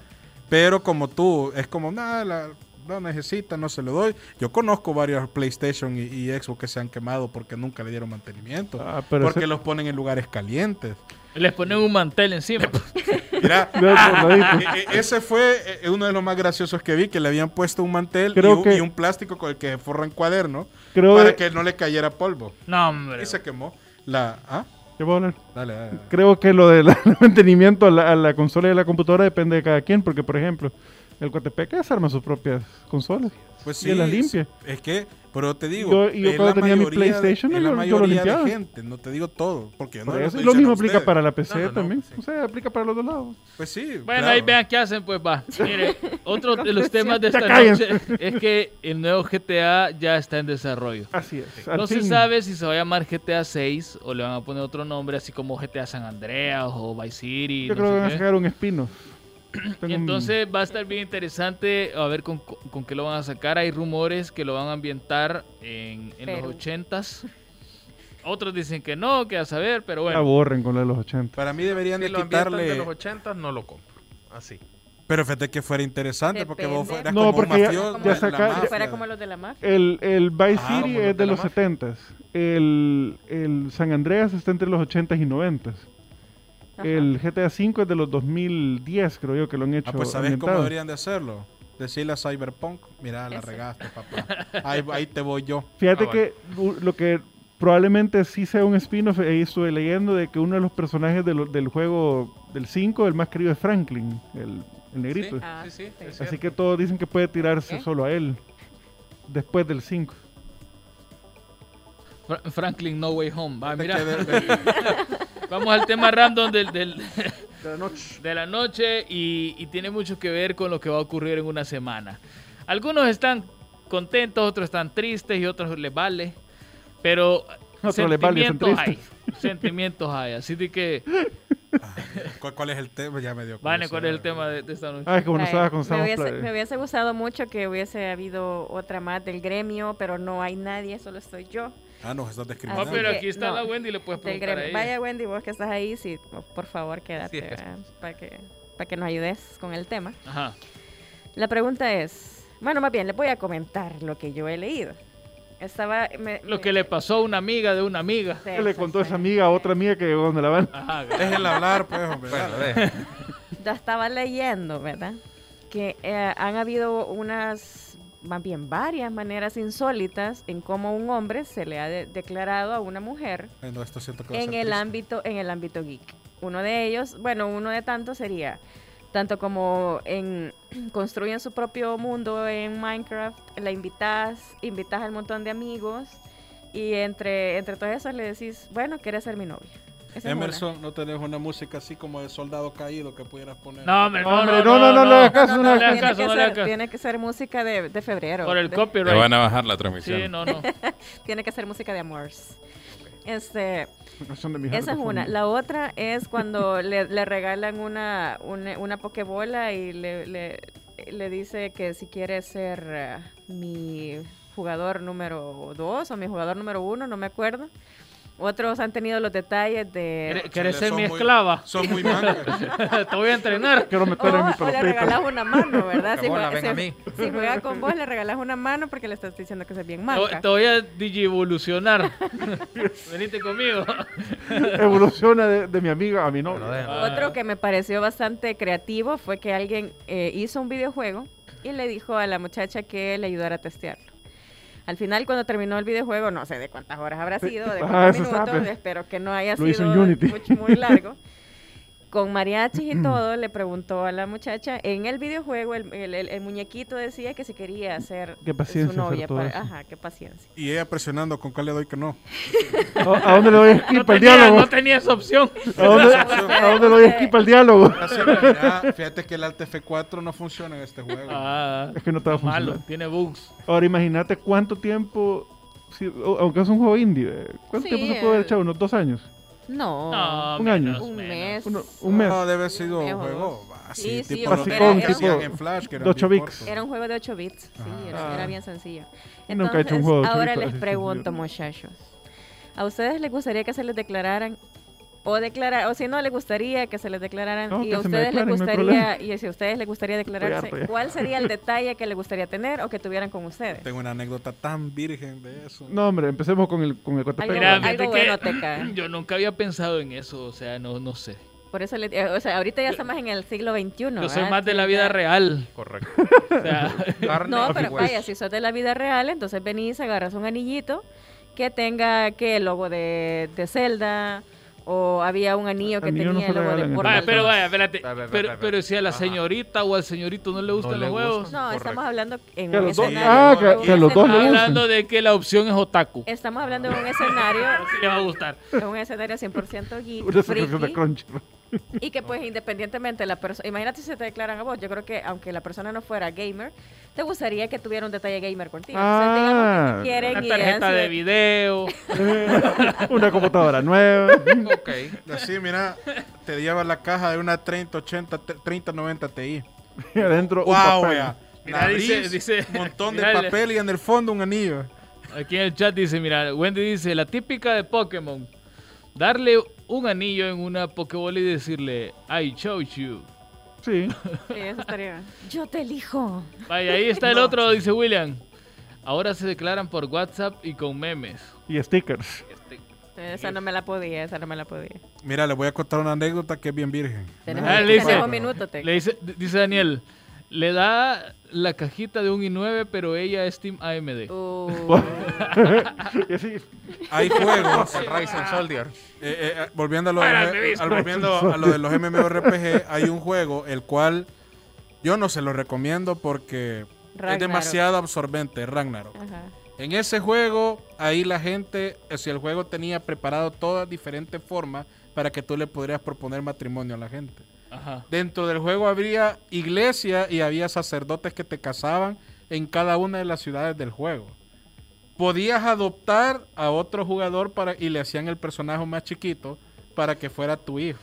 Pero como tú, es como, nada, la- no necesita, no se lo doy. Yo conozco varios PlayStation y, y Xbox que se han quemado porque nunca le dieron mantenimiento. Ah, pero porque ese- los ponen en lugares calientes. Les ponen un mantel encima. Mira, Ve por ladito. e- e- ese fue eh, uno de los más graciosos que vi, que le habían puesto un mantel y un, que- y un plástico con el que forran cuaderno creo para de- que no le cayera polvo. No, hombre. Y se quemó. La, ¿ah? ¿Qué puedo hablar? Dale, dale, dale. Creo que lo del mantenimiento a la, a la consola y a la computadora depende de cada quien, porque por ejemplo, el Cotepeque arma sus propias consolas. Pues Y él las limpia. Es que, pero te digo. Yo- y yo es cuando tenía mi mayoría de- PlayStation, es yo- la yo lo mayoría de limpiaba. gente, no te digo todo. Porque no lo eso, estoy lo mismo aplica para la PC No, no, no, también. sí. O sea, aplica para los dos lados. Pues sí. Bueno, claro. ahí vean qué hacen, pues va. Mire, otro de los temas de esta noche es que el nuevo GTA ya está en desarrollo. Así es. No se sabe si se va a llamar GTA 6 o le van a poner otro nombre, así como GTA San Andreas o Vice City. Yo no creo que van a sacar un espino. Y entonces va a estar bien interesante a ver con, con qué lo van a sacar. Hay rumores que lo van a ambientar en, en los Perú. 80s. Otros dicen que no, que a saber, pero La bueno. borren con la de los 80. Para mí deberían Si de lo quitarle. de los 80 no lo compro. Así. Pero fíjate que fuera interesante porque vos Depende. fueras No, como un porque ya- mafioso. ya la saca- mafia. Que fuera como los de la mafia. El, el Vice Ah, City es de de la los mafia. 70s. El, el San Andreas está entre los 80s y 90s. Ajá. El GTA V es de los 2010, creo yo, que lo han hecho. Ah, pues ¿sabes cómo deberían de hacerlo? Decirle a Cyberpunk, mira, la Ese. regaste, papá. Ahí, ahí te voy yo. Fíjate Ah, que lo que probablemente sí sea un spin-off, ahí estuve leyendo de que uno de los personajes de lo- del juego del 5, el más querido es Franklin, el, el negrito. Ah, sí, sí, sí. es Así cierto. que todos dicen que puede tirarse ¿Qué? solo a él. Después del 5. Fra- Franklin No Way Home. Va, mira. Vamos al tema random del, del- de la noche y, y tiene mucho que ver con lo que va a ocurrir en una semana. Algunos están contentos, otros están tristes y otros les vale. Pero Otros les vale, son sentimientos hay. Sentimientos hay. Así de que, ¿Cuál, cuál es el tema? Ya me dio Vane, ¿cuál es el tema de, de esta noche? Ah, es como no Ay, me, hubiese, me hubiese gustado mucho que hubiese habido otra más del gremio, pero no hay nadie, solo estoy yo. Ah, nos estás Ah, discriminando. pero aquí está no, la Wendy, le puedes preguntar a ella. Vaya Wendy, vos que estás ahí, sí, por favor quédate es. para que, para que nos ayudes con el tema. Ajá. La pregunta es, bueno, más bien, les voy a comentar lo que yo he leído. Estaba... me- Lo me- que le pasó a una amiga de una amiga. Sí, ¿Qué le contó sí. esa amiga a otra amiga que llegó donde la van? Ajá. Déjenla hablar, pues, hombre. Bueno, Ya estaba leyendo, ¿verdad? Que eh, han habido unas, más bien varias maneras insólitas en cómo un hombre se le ha de- declarado a una mujer Ay, no, esto en el ámbito en el ámbito geek. Uno de ellos, bueno, uno de tantos sería tanto como en construyen su propio mundo en Minecraft, la invitas, invitas al montón de amigos y entre entre todos esos le decís, bueno, quieres ser mi novio. Esa es una. Emerson, ¿no tenés una música así como de soldado caído que pudieras poner? No, hombre, no, Hombre, no, no, no, no le hagas No, caso, no, le hagas tiene, caso, que no le ser, hagas caso. tiene que ser música de, de febrero. Por el de- Te copyright. van a bajar la transmisión. Sí, no, no. tiene que ser música de amores. Este, Canción de mi esa es una. La otra es cuando le, le regalan una, una, una pokebola y le, le, le dice que si quiere ser eh, mi jugador número dos o mi jugador número uno, no me acuerdo. Otros han tenido los detalles de... ¿Quieres- ¿Quieres ser mi muy- esclava? Son muy mancos. Te voy a entrenar. Quiero O, meter en mi o le pelotita. regalas una mano, ¿verdad? Si juega, ven a si- mí. si juega con vos, le regalas una mano porque le estás diciendo que es bien manca. te voy a digievolucionar. Venite conmigo. Evoluciona de, de mi amiga a mi novia. Ah. Otro que me pareció bastante creativo fue que alguien eh, hizo un videojuego y le dijo a la muchacha que le ayudara a testearlo. Al final, cuando terminó el videojuego, no sé de cuántas horas habrá sido, de Ah, cuántos minutos, espero que no haya Lo sido muy largo. Con mariachis y todo, le preguntó a la muchacha, en el videojuego el, el- el- el muñequito decía que si quería Qué paciencia su hacer novia. todo para- eso. ajá, qué paciencia. Y ella presionando con cuál le doy que no. ¿A, a dónde le doy skip No al tenía, diálogo? no tenía esa opción. ¿A dónde, a dónde le doy skip al diálogo? Mira, fíjate que el Alt F4 no funciona en este juego. Ah, Es que no te va a malo, tiene bugs. Ahora imagínate cuánto tiempo, si- aunque es un juego indie, eh, ¿cuánto Sí, tiempo se puede haber eh, echado? ¿Unos dos años? No, No, Un año. un mes. Uno- un mes. No, debe haber sido un juego así, Sí, sí, tipo los era- que en Flash, que de ocho bien bits. cortos. Era un juego de 8 bits, sí, era, Ah. era bien sencillo. Nunca he hecho un Entonces, juego de ocho ahora bits les así pregunto, sencillo. muchachos, ¿a ustedes les gustaría que se les declararan o declarar o si no les gustaría que se les declararan No, y a ustedes les no gustaría y si a ustedes les gustaría declararse. ¿cuál sería el detalle que les gustaría tener o que tuvieran con ustedes? Tengo una anécdota tan virgen de eso. No, hombre, empecemos con el, con el Mira, algo bueno que te cae. yo nunca había pensado en eso, o sea, no, no sé. Por eso le, eh, o sea, ahorita ya estamos en el siglo XXI. Yo soy ¿verdad? más de la vida real. Correcto. O sea, No, pero vaya, si sos de la vida real, entonces venís, agarras un anillito que tenga que el logo de, de Zelda o había un anillo que no tenía se el logo de Portal. pero vaya, espérate. Pero, pero si a la Ajá. señorita o al señorito no le gustan le los gustan. No, Correcto. estamos hablando en Que un los dos- escenario. ah, que- que a los dos le gustan. hablando de que la opción es otaku. Estamos hablando de un escenario, Sí le va a gustar. de un escenario 100% geek, Una suscripción de friki. Y que pues independientemente la persona, imagínate si te declaran a vos, yo creo que aunque la persona no fuera gamer, te gustaría que tuviera un detalle gamer contigo. Entonces, digamos que Ah. quieren Una tarjeta de video. Una computadora nueva. Ok. Así, mira, te lleva la caja de una 3080, 3090 Ti. Y adentro un ¡Wow, papel. vea! Mira, La dice- un montón de mira, papel y en el fondo un anillo. Aquí en el chat dice, mira, Wendy dice, la típica de Pokémon. Darle un anillo en una Pokébola y decirle, I chose you. Sí. Sí, eso estaría. Yo te elijo. Vaya, ahí está el otro, dice William. Ahora se declaran por WhatsApp y con memes. Y stickers. Esa no me la podía, esa no me la podía. Mira, les voy a contar una anécdota que es bien virgen. Tenemos, Ah, le dice- minuto, te- Le dice, dice Daniel, le da la cajita de un i9, pero ella es Team AMD. Y así, Hay juegos. El Ryzen Soldier. Eh, eh, eh, volviendo a lo, de al- volviendo a lo de los MMORPG, hay un juego el cual yo no se lo recomiendo porque es demasiado absorbente, Ragnarok. Ajá. En ese juego, ahí la gente, si el juego tenía preparado todas diferentes formas para que tú le podrías proponer matrimonio a la gente. Ajá. Dentro del juego habría iglesia y había sacerdotes que te casaban en cada una de las ciudades del juego. Podías adoptar a otro jugador para y le hacían el personaje más chiquito para que fuera tu hijo.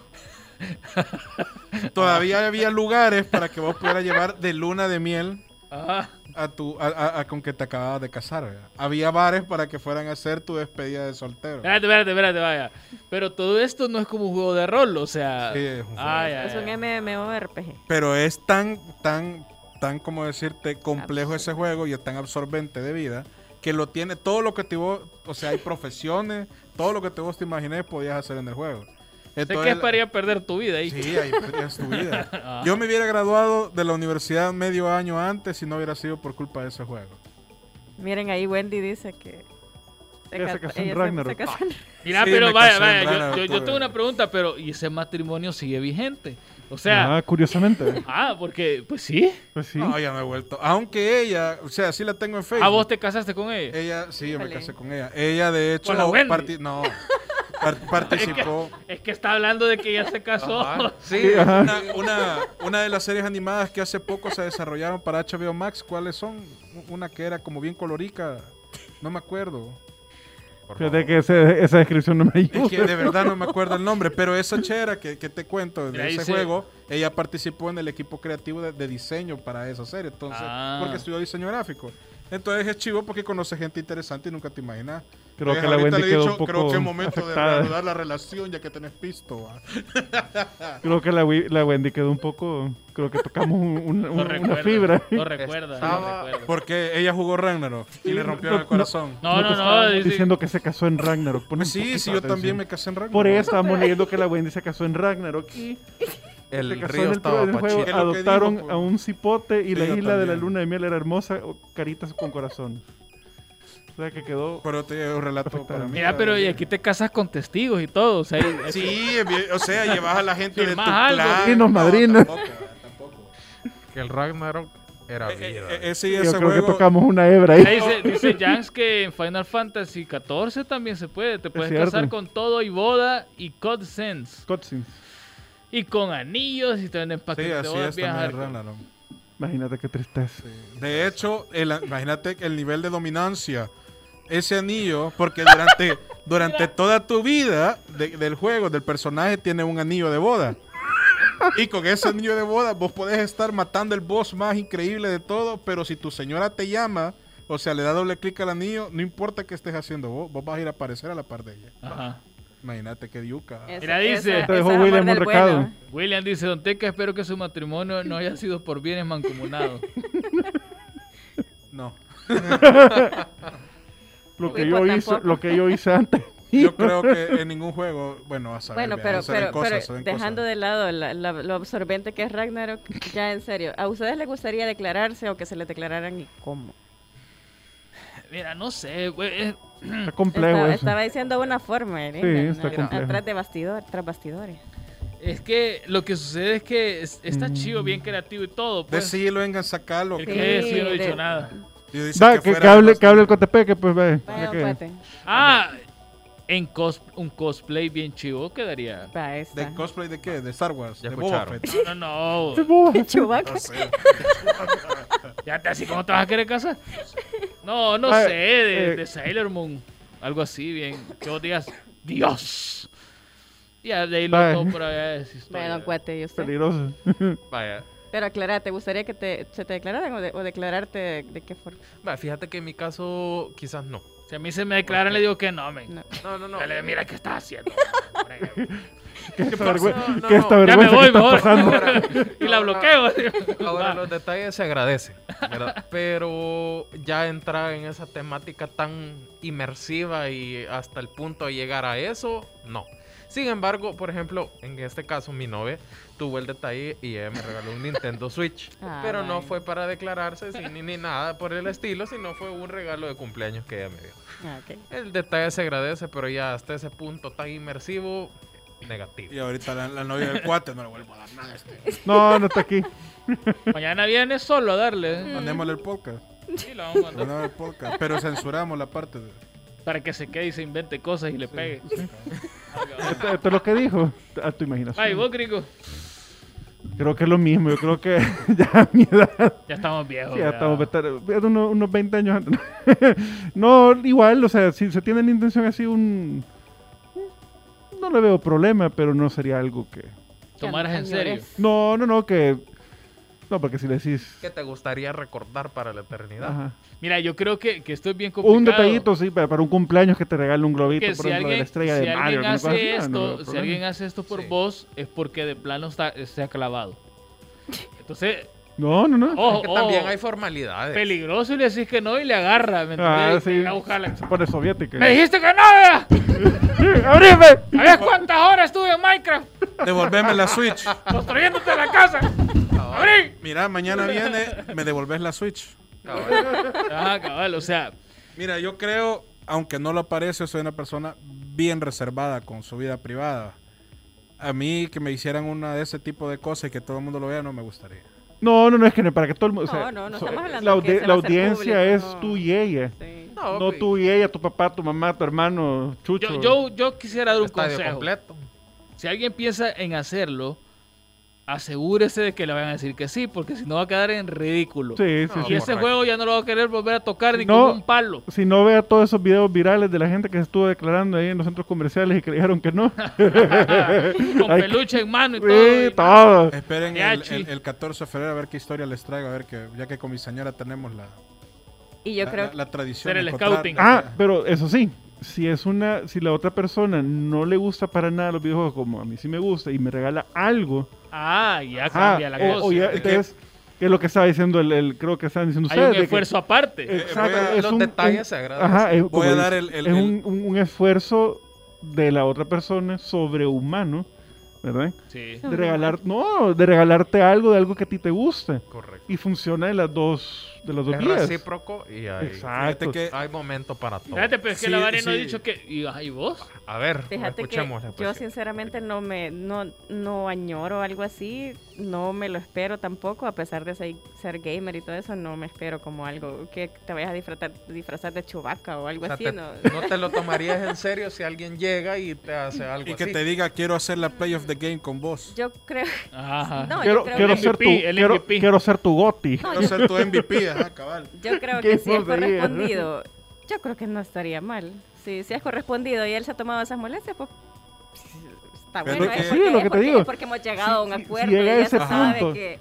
Todavía había lugares para que vos pudieras llevar de luna de miel Ajá. a tu a, a- a con que te acababas de casar. ¿verdad? Había bares para que fueran a hacer tu despedida de soltero. Espérate, espérate, espérate, vaya. Pero todo esto no es como un juego de rol, o sea... Sí, es un Ah, ya, Es ya. un MMORPG. Pero es tan, tan, tan, como decirte, complejo ese juego y es tan absorbente de vida que lo tiene todo lo que te vos, o sea, hay profesiones, todo lo que te vos te imaginé podías hacer en el juego. Sé que es para ir a perder tu vida ahí. Sí, ahí es tu vida. Yo me hubiera graduado de la universidad medio año antes si no hubiera sido por culpa de ese juego. Miren, ahí Wendy dice que... Ella se ca- casó en ella se- Ragnarok. en- Mira, Sí, pero vaya, vaya, yo, Ragnarok, yo- yo tuve- tengo una pregunta, pero ¿y ese matrimonio sigue vigente? O sea, ah, curiosamente. ah, porque, pues sí. Pues sí. No, ya me he vuelto. Aunque ella, o sea, sí la tengo en Facebook. ¿A vos te casaste con ella? Ella, sí, yo me casé con ella. Ella, de hecho, ¿Con la Wendy? parti- no, participó. Es que está hablando de que ella se casó. Ajá. Sí. Sí, ajá. Una, una, una de las series animadas que hace poco se desarrollaron para HBO Max, ¿cuáles son? Una que era como bien colorica, no me acuerdo. Fíjate que ese- esa descripción no me Es ayuda. que de verdad no me acuerdo el nombre, pero esa chera que, que te cuento de ese dice- juego, ella participó en el equipo creativo de, de diseño para esa serie, entonces, Ah. porque estudió diseño gráfico. Entonces es chivo porque conoce gente interesante y nunca te imaginas. Creo Entonces, que la Wendy le he quedó dicho, un poco creo que es momento afectada. de reanudar la relación ya que tenés pisto. ¿va? Creo que la, la Wendy quedó un poco. Creo que tocamos un- un- No un- una recuerda, fibra. No recuerda, no. Porque ella jugó Ragnarok y le rompieron el corazón. No, no, no, estábamos dice- diciendo que se casó en Ragnarok. Pon Pues sí, sí, yo también me casé en Ragnarok. Por eso estábamos leyendo que la Wendy se casó en Ragnarok y El se casó río en el, estaba juego. ¿Qué es pachito. lo Adoptaron dijo, pues? a un cipote y Sí, la isla de la luna de miel era hermosa, caritas con corazón. O sea, que quedó... Pero te un relato para mí. Mira, pero y aquí te casas con testigos y todo. O sea, y- Sí, o sea, llevas a la gente de tu algo. clan. Padrinos, madrinas. tampoco, tampoco. Que el Ragnarok era Eh, vida. eh, ese y Yo ese creo que tocamos una hebra ahí. Dice, dice Jans que en Final Fantasy XIV también se puede. Te puedes casar con todo y boda y Sense. Cutscenes. Y con anillos y te venden Sí, paquetes de así. Imagínate qué tristeza. De hecho, el- imagínate el nivel de dominancia. Ese anillo, porque durante, durante toda tu vida de- del juego, del personaje, tiene un anillo de boda. Y con ese anillo de boda, vos podés estar matando el boss más increíble de todo, pero si tu señora te llama, o sea, le da doble clic al anillo, no importa qué estés haciendo vos, vos vas a ir a aparecer a la par de ella. Ajá. Imagínate qué diuca. Mira, dice- esa- Te dejó esa es William un recado. bueno. William dice, Don Teca, espero que su matrimonio no haya sido por bienes mancomunados. No. Lo que, yo pues hice, lo que yo hice antes. Yo creo que en ningún juego, bueno, a saber, Bueno, pero, pero, cosas, pero dejando cosas. de lado la- la- lo absorbente que es Ragnarok, ya en serio, ¿a ustedes les gustaría declararse o que se les declararan y cómo? Mira, no sé, güey. Está complejo Estaba, eso. estaba diciendo una forma, ¿eh? Sí, está complejo. atrás de bastidor, tras bastidores. Es que lo que sucede es que es- está Mm. chido, bien creativo y todo. Pues. Decilo, vengan, sacalo. El que- que sí, yo no he de- dicho nada. Yo dice Da, que, fuera que hable, que hable el Cotepeque, pues ve. Que-. Ah, en cos- un cosplay bien chivo quedaría. ¿De cosplay de qué? ¿De Star Wars? Ya ¿De Boba. Fett? No, no, no. boba. Chewbacca. No sé. Ya te así, ¿cómo te vas a querer casar? No, no Ah, sé, de, eh. de Sailor Moon. Algo así, bien. Que vos digas, Dios. Ya, de ahí lo por allá es historia. Bueno, cuate, y usted. Peligroso. Vaya. Pero aclara, ¿te gustaría que te, se te declararan o, de- o declararte de, de qué forma? Fíjate que en mi caso quizás no. Si a mí se me declaran, le digo que no, men. No. No, no, no. Dale, mira qué estás haciendo. ¿Qué esta, pasa? vergüe- No, no, qué esta no. Ya me vergüenza que voy está mejor. pasando? y la bloqueo. Ahora los detalles se agradecen, ¿verdad? Pero ya entrar en esa temática tan inmersiva y hasta el punto de llegar a eso, no. Sin embargo, por ejemplo, en este caso mi novia tuvo el detalle y ella me regaló un Nintendo Switch. Ah, pero no fue para declararse sí, ni, ni nada por el estilo, sino fue un regalo de cumpleaños que ella me dio. Ah. El detalle se agradece, pero ya hasta ese punto tan inmersivo, negativo. Y ahorita la, la novia del cuate no le vuelvo a dar nada. a Este. No, no está aquí. Mañana viene solo a darle. ¿eh? Mandémosle el podcast. Sí, lo vamos a mandar. Mandémosle el podcast. Pero censuramos la parte de. Para que se quede y se invente cosas y le pegue. Esto, esto es lo que dijo. A tu imaginación. Ay, vos, gringo. Creo que es lo mismo. Yo creo que ya a mi edad. Ya estamos viejos. Sí, ya ya. estamos unos, unos 20 años antes. no, igual, o sea, si se tiene la intención así, un. No le veo problema, pero no sería algo que. Tomaras en serio. No, no, no, que. No, porque si le decís. ¿Qué te gustaría recordar para la eternidad? Ajá. Mira, yo creo que, que esto es bien complicado. Un detallito, sí, para, para un cumpleaños que te regale un globito, Que por si ejemplo, de la alguien, estrella si de Mario. alguien hace así, no, no esto, si alguien hace esto por Sí. vos, es porque de plano está, se ha clavado. Entonces, No, no, no. ojo, que ojo, también hay formalidades. peligroso y le decís que no y le agarra, ¿me Ah, sí. Y va a buscarla. Se pone soviética. ¡Me dijiste que no, vea! ¡Abrime! ¿Sabes cuántas horas estuve en Minecraft Devolverme la Switch. construyéndote la casa? ¡Abrí! Mira, mañana viene, me devolves la Switch. Cabal. Ah, cabal, o sea, Mira, yo creo, aunque no lo parece, soy una persona bien reservada con su vida privada. A mí que me hicieran una de ese tipo de cosas y que todo el mundo lo vea no me gustaría. No, no, no, es que para que todo el mundo. o No, sea, no, no estamos hablando La, audi- la audiencia público, es no. tú y ella. Sí. No, No tú y ella, tu papá, tu mamá, tu hermano, Chucho. yo, yo, yo quisiera dar un estadio consejo. completo. Si alguien piensa en hacerlo, asegúrese de que le van a decir que sí, porque si no va a quedar en ridículo. Sí, sí, No, Y sí. ese Correcto. juego ya no lo va a querer volver a tocar ni No. con un palo. Si no vea todos esos videos virales de la gente que se estuvo declarando ahí en los centros comerciales y dijeron que no. con Hay peluche en mano y todo. Sí, y- todo. Esperen el, el- el 14 de febrero a ver qué historia les traigo, a ver que ya que con mi señora tenemos la, Y yo la, creo la- la tradición. Ser el scouting. Ah, pero eso sí, si es una, si la otra persona no le gusta para nada los videojuegos como a mí sí me gusta y me regala algo, Ah, ya ajá, cambia la o, cosa. o ya, entonces, que es lo que estaba diciendo el, el- creo que estaban diciendo Hay ustedes. un de que- esfuerzo aparte. Eh, Exacto, a- es los un- detalles un-. Ajá, es, Voy a dice, dar el- el- es el- un, un- un esfuerzo de la otra persona sobrehumano ¿verdad? Sí. De regalar, no, de regalarte algo de algo que a ti te guste. Correcto. Y funciona de las dos, de las dos Es vías. recíproco y hay, Exacto. Que hay momento para todo. Fíjate, pero es que Sí, la Vane no ha sí. dicho que. ¿Y, ay, vos? A ver, Fíjate que yo sinceramente no me no, no añoro algo así, no me lo espero tampoco, a pesar de ser, ser gamer y todo eso, no me espero como algo que te vayas a disfrazar, disfrazar de chubaca o algo O sea, así, te- no. no te lo tomarías en serio si alguien llega y te hace algo Y que así. te diga, quiero hacer la play of the game con vos. Yo creo, Ajá. no, quiero yo creo quiero que, ser tu, MVP, quiero, quiero ser tu goti. no, Quiero yo, ser tu MVP, ajá, cabal. yo creo que si es correspondido, yo creo que no estaría mal. Si, si es correspondido y él se ha tomado esas molestias, pues está bueno. que- es Sí, porque, es lo es que te porque- digo. es porque hemos llegado a un acuerdo si llega y a ya ese se sabe punto. que,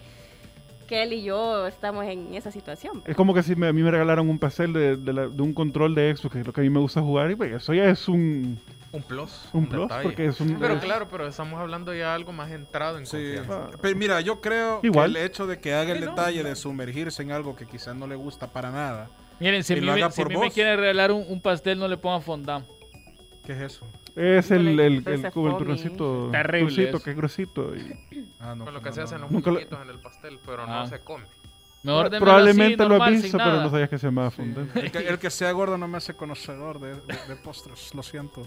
que él y yo estamos en esa situación. Es como que si me- a mí me regalaran un pastel de, de la- de un control de Xbox, que es lo que a mí me gusta jugar, y pues eso ya es un, Un plus. un plus, detalle. porque es un... Pero es- claro, pero estamos hablando ya de algo más entrado en Sí. confianza. Ah. Pero mira, yo creo Igual. que el hecho de que haga el Sí, detalle no. de sumergirse en algo que quizás no le gusta para nada. Miren, si, Y lo me, haga si por mí me vos. quieren regalar un, un pastel, no le pongan fondant. ¿Qué es eso? Es el, el, el, el foamy. turroncito, Terrible que es gruesito. y- Ah, no, Con lo no, que se no, hacen no. los Nunca lo- muñequitos en el pastel, pero Ah. no se come. Mejor démelo Probablemente así, lo normal, has sin visto, pero no sabías que se llamaba fondant. El que, el que sea gordo no me hace conocedor de, de- de postres, lo siento.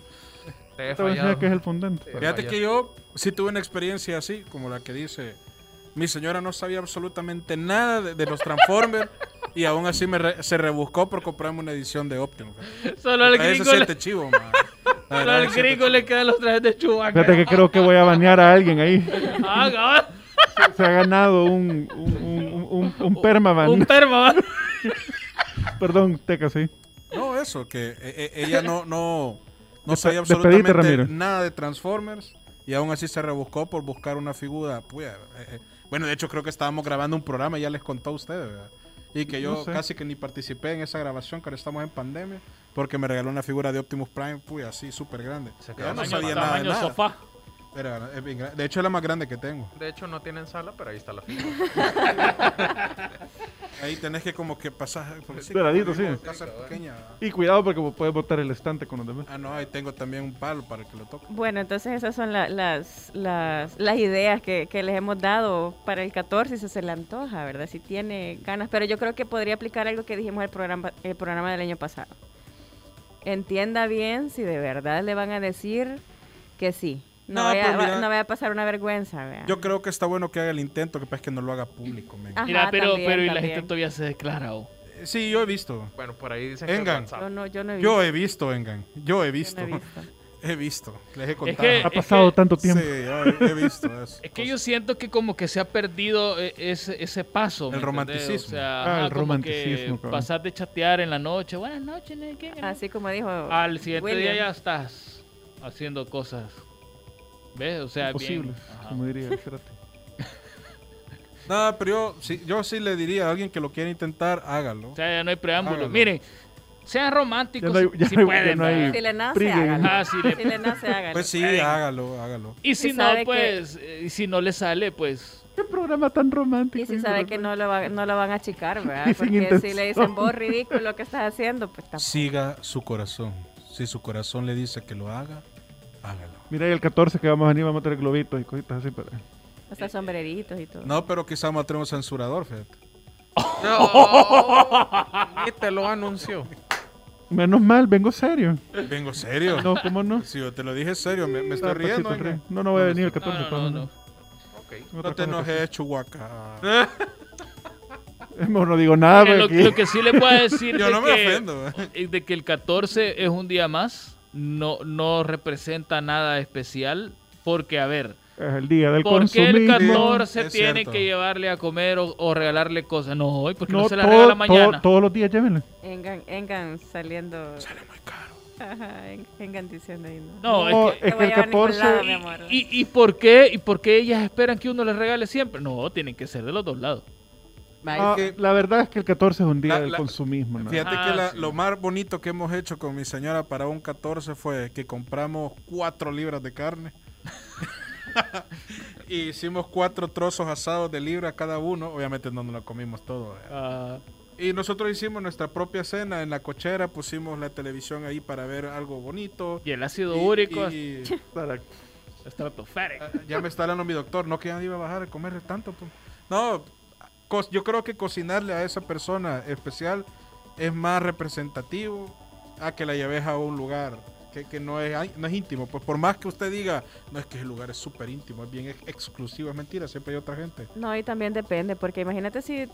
Te he fallado. qué es el fondant. Sí. Fíjate que yo sí tuve una experiencia así, como la que dice, mi señora no sabía absolutamente nada de, de los Transformers y aún así me re- se rebuscó por comprarme una edición de Optimus. Solo se gringo, le, chivo, solo al gringo le quedan los trajes de Chewbacca. Fíjate que creo que voy a banear a alguien ahí. Ah. Se ha ganado un, un, un, un, un permaban. Un perma, ¿va? Perdón, Teca, sí. No, eso, que eh, eh, ella no, no, no Despe- sabía absolutamente Ramiro. nada de Transformers y aún así se rebuscó por buscar una figura. pues, eh, eh, bueno, de hecho creo que estábamos grabando un programa, ya les contó a ustedes, ¿verdad? Y que yo No sé. casi que ni participé en esa grabación, que ahora estamos en pandemia, porque me regaló una figura de Optimus Prime, pues así, súper grande. Se Ya no sabía nada de nada. sofá. Era- es bien gra- de hecho es la más grande que tengo. De hecho, no tienen sala, pero ahí está la figura. Ahí tenés que como que pasar... sí, Doradito, como sí. casa pequeña. Y cuidado porque puedes botar el estante con los demás. Ah, no, ahí tengo también un palo para que lo toque. Bueno, entonces esas son la- las, las, las ideas que, que les hemos dado para el 14, si se le antoja, ¿verdad? Si tiene ganas. Pero yo creo que podría aplicar algo que dijimos el programa, el programa del año pasado. Entienda bien si de verdad le van a decir que sí. No, No, vaya, va- mira, no vaya a pasar una vergüenza, ¿vea? Yo creo que está bueno que haga el intento, que pasa que no lo haga público. Ajá, Mira, pero, también, pero y la también. gente todavía se declara. oh. Sí, yo he visto. Bueno, por ahí dicen que Engan. Yo no, yo no he visto. Yo he visto, Engan. Yo he yo visto. no he visto. He visto. Les he Es contado. que, Ha es pasado que- tanto tiempo. Sí, yo he, he visto eso. Es que yo siento que como que se ha perdido eh, ese, ese paso. ¿me El romanticismo. O sea, Ah, ajá, el como romanticismo, pasar de chatear en la noche, buenas noches, ¿no? ¿Qué? Así como dijo. Al siguiente William. día ya estás haciendo cosas. ¿Ves? O sea, Imposible, bien. como diría Cerati. No, pero yo sí, yo sí le diría a alguien que lo quiera intentar, hágalo. O sea, ya no hay preámbulo. Hágalo. Miren, sean románticos Ya no hay- ya si no hay- pueden. no. Si le nace, hágalo. Ah, si le- Si le nace, hágalo. Pues sí, hágalo, hágalo. Y si Y no, que- pues, y si no le sale, pues... Qué programa tan romántico. Y si sabe que no lo, va- no lo van a achicar, ¿verdad? Porque si le dicen vos ridículo que estás haciendo, pues tampoco. Siga su corazón. Si su corazón le dice que lo haga, hágalo. Mira, y el 14 que vamos a venir vamos a tener globitos y cositas así para... Hasta sombreritos y todo. No, pero quizás vamos a tener un censurador, fíjate. Ni te lo anunció. Menos mal, vengo serio. Vengo serio. No, ¿cómo no? Si yo te lo dije serio, me, me estoy Ah, riendo. Pachito, Engan. ríe. No, no voy a venir el No, 14. no, no, no. no. Ok. Otra No te cosa que enojes, Chuhuaca. sí. Mejor no digo nada, Miren, lo, porque aquí- lo que sí le puedo decir Yo de no me que- ofendo. eh, de que el 14 es un día más, no, no representa nada especial, porque, a ver, es el día del ¿por qué el consumismo. 14 Es tiene cierto. que llevarle a comer o, o regalarle cosas? No, hoy, porque no, No, se la todo- regala todo- mañana. todos los días llévenle. Engan, Engan saliendo. Sale muy caro. Ajá, En- Engan diciendo ahí. No, No, es que... es que el a llevar a ningún 14 lado, mi amor. ¿Y, y por qué, ¿Y por qué ellas esperan que uno les regale siempre? No, tienen que ser de los dos lados. Ah, que- la verdad es que el 14 es un día La- del la- consumismo. ¿no? Fíjate Ah, que la- sí. lo más bonito que hemos hecho con mi señora para un 14 fue que compramos cuatro libras de carne. y hicimos cuatro trozos asados de libra cada uno. Obviamente no nos lo comimos todo. Ah, Y nosotros hicimos nuestra propia cena en la cochera. Pusimos la televisión ahí para ver algo bonito. y el ácido Y- úrico... y- Para- Stratospheric. Ah, Ya me está hablando mi doctor, no que ya iba a bajar a comer tanto. pues. No, yo creo que cocinarle a esa persona especial es más representativo a que la lleves a un lugar que, que no, es, no es íntimo. Pues por más que usted diga, no es que el lugar es súper íntimo, es bien ex- exclusivo, es mentira, siempre hay otra gente. No, y también depende, porque imagínate si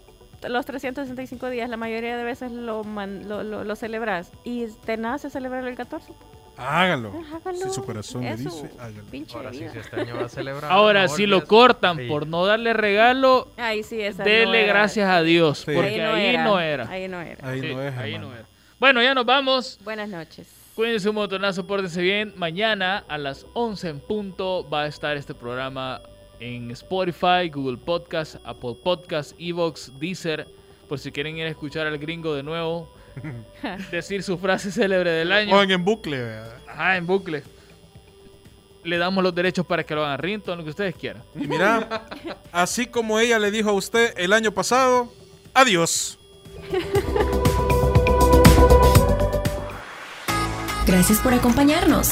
los 365 días la mayoría de veces lo, man- lo, lo, celebras y te nace celebrarlo el 14. Hágalo. hágalo. Si su corazón le dice, hágalo. Pinche Ahora sí, si este año va a celebrar. Ahora, si lo cortan Sí. por no darle regalo, Ahí sí, esa dele no gracias a Dios, Sí. porque ahí no era. Ahí no era. Ahí Sí, no es, ahí hermano. no era. Bueno, ya nos vamos. Buenas noches. Cuídense un montonazo, pórtense bien. Mañana a las 11 en punto va a estar este programa en Spotify, Google Podcast, Apple Podcast, Evox, Deezer. Por si quieren ir a escuchar al gringo de nuevo, decir su frase célebre del año. Oigan en bucle. ¿verdad? Ajá, en bucle. Le damos los derechos para que lo hagan rington, lo que ustedes quieran. Y mira, así como ella le dijo a usted el año pasado, adiós. Gracias por acompañarnos.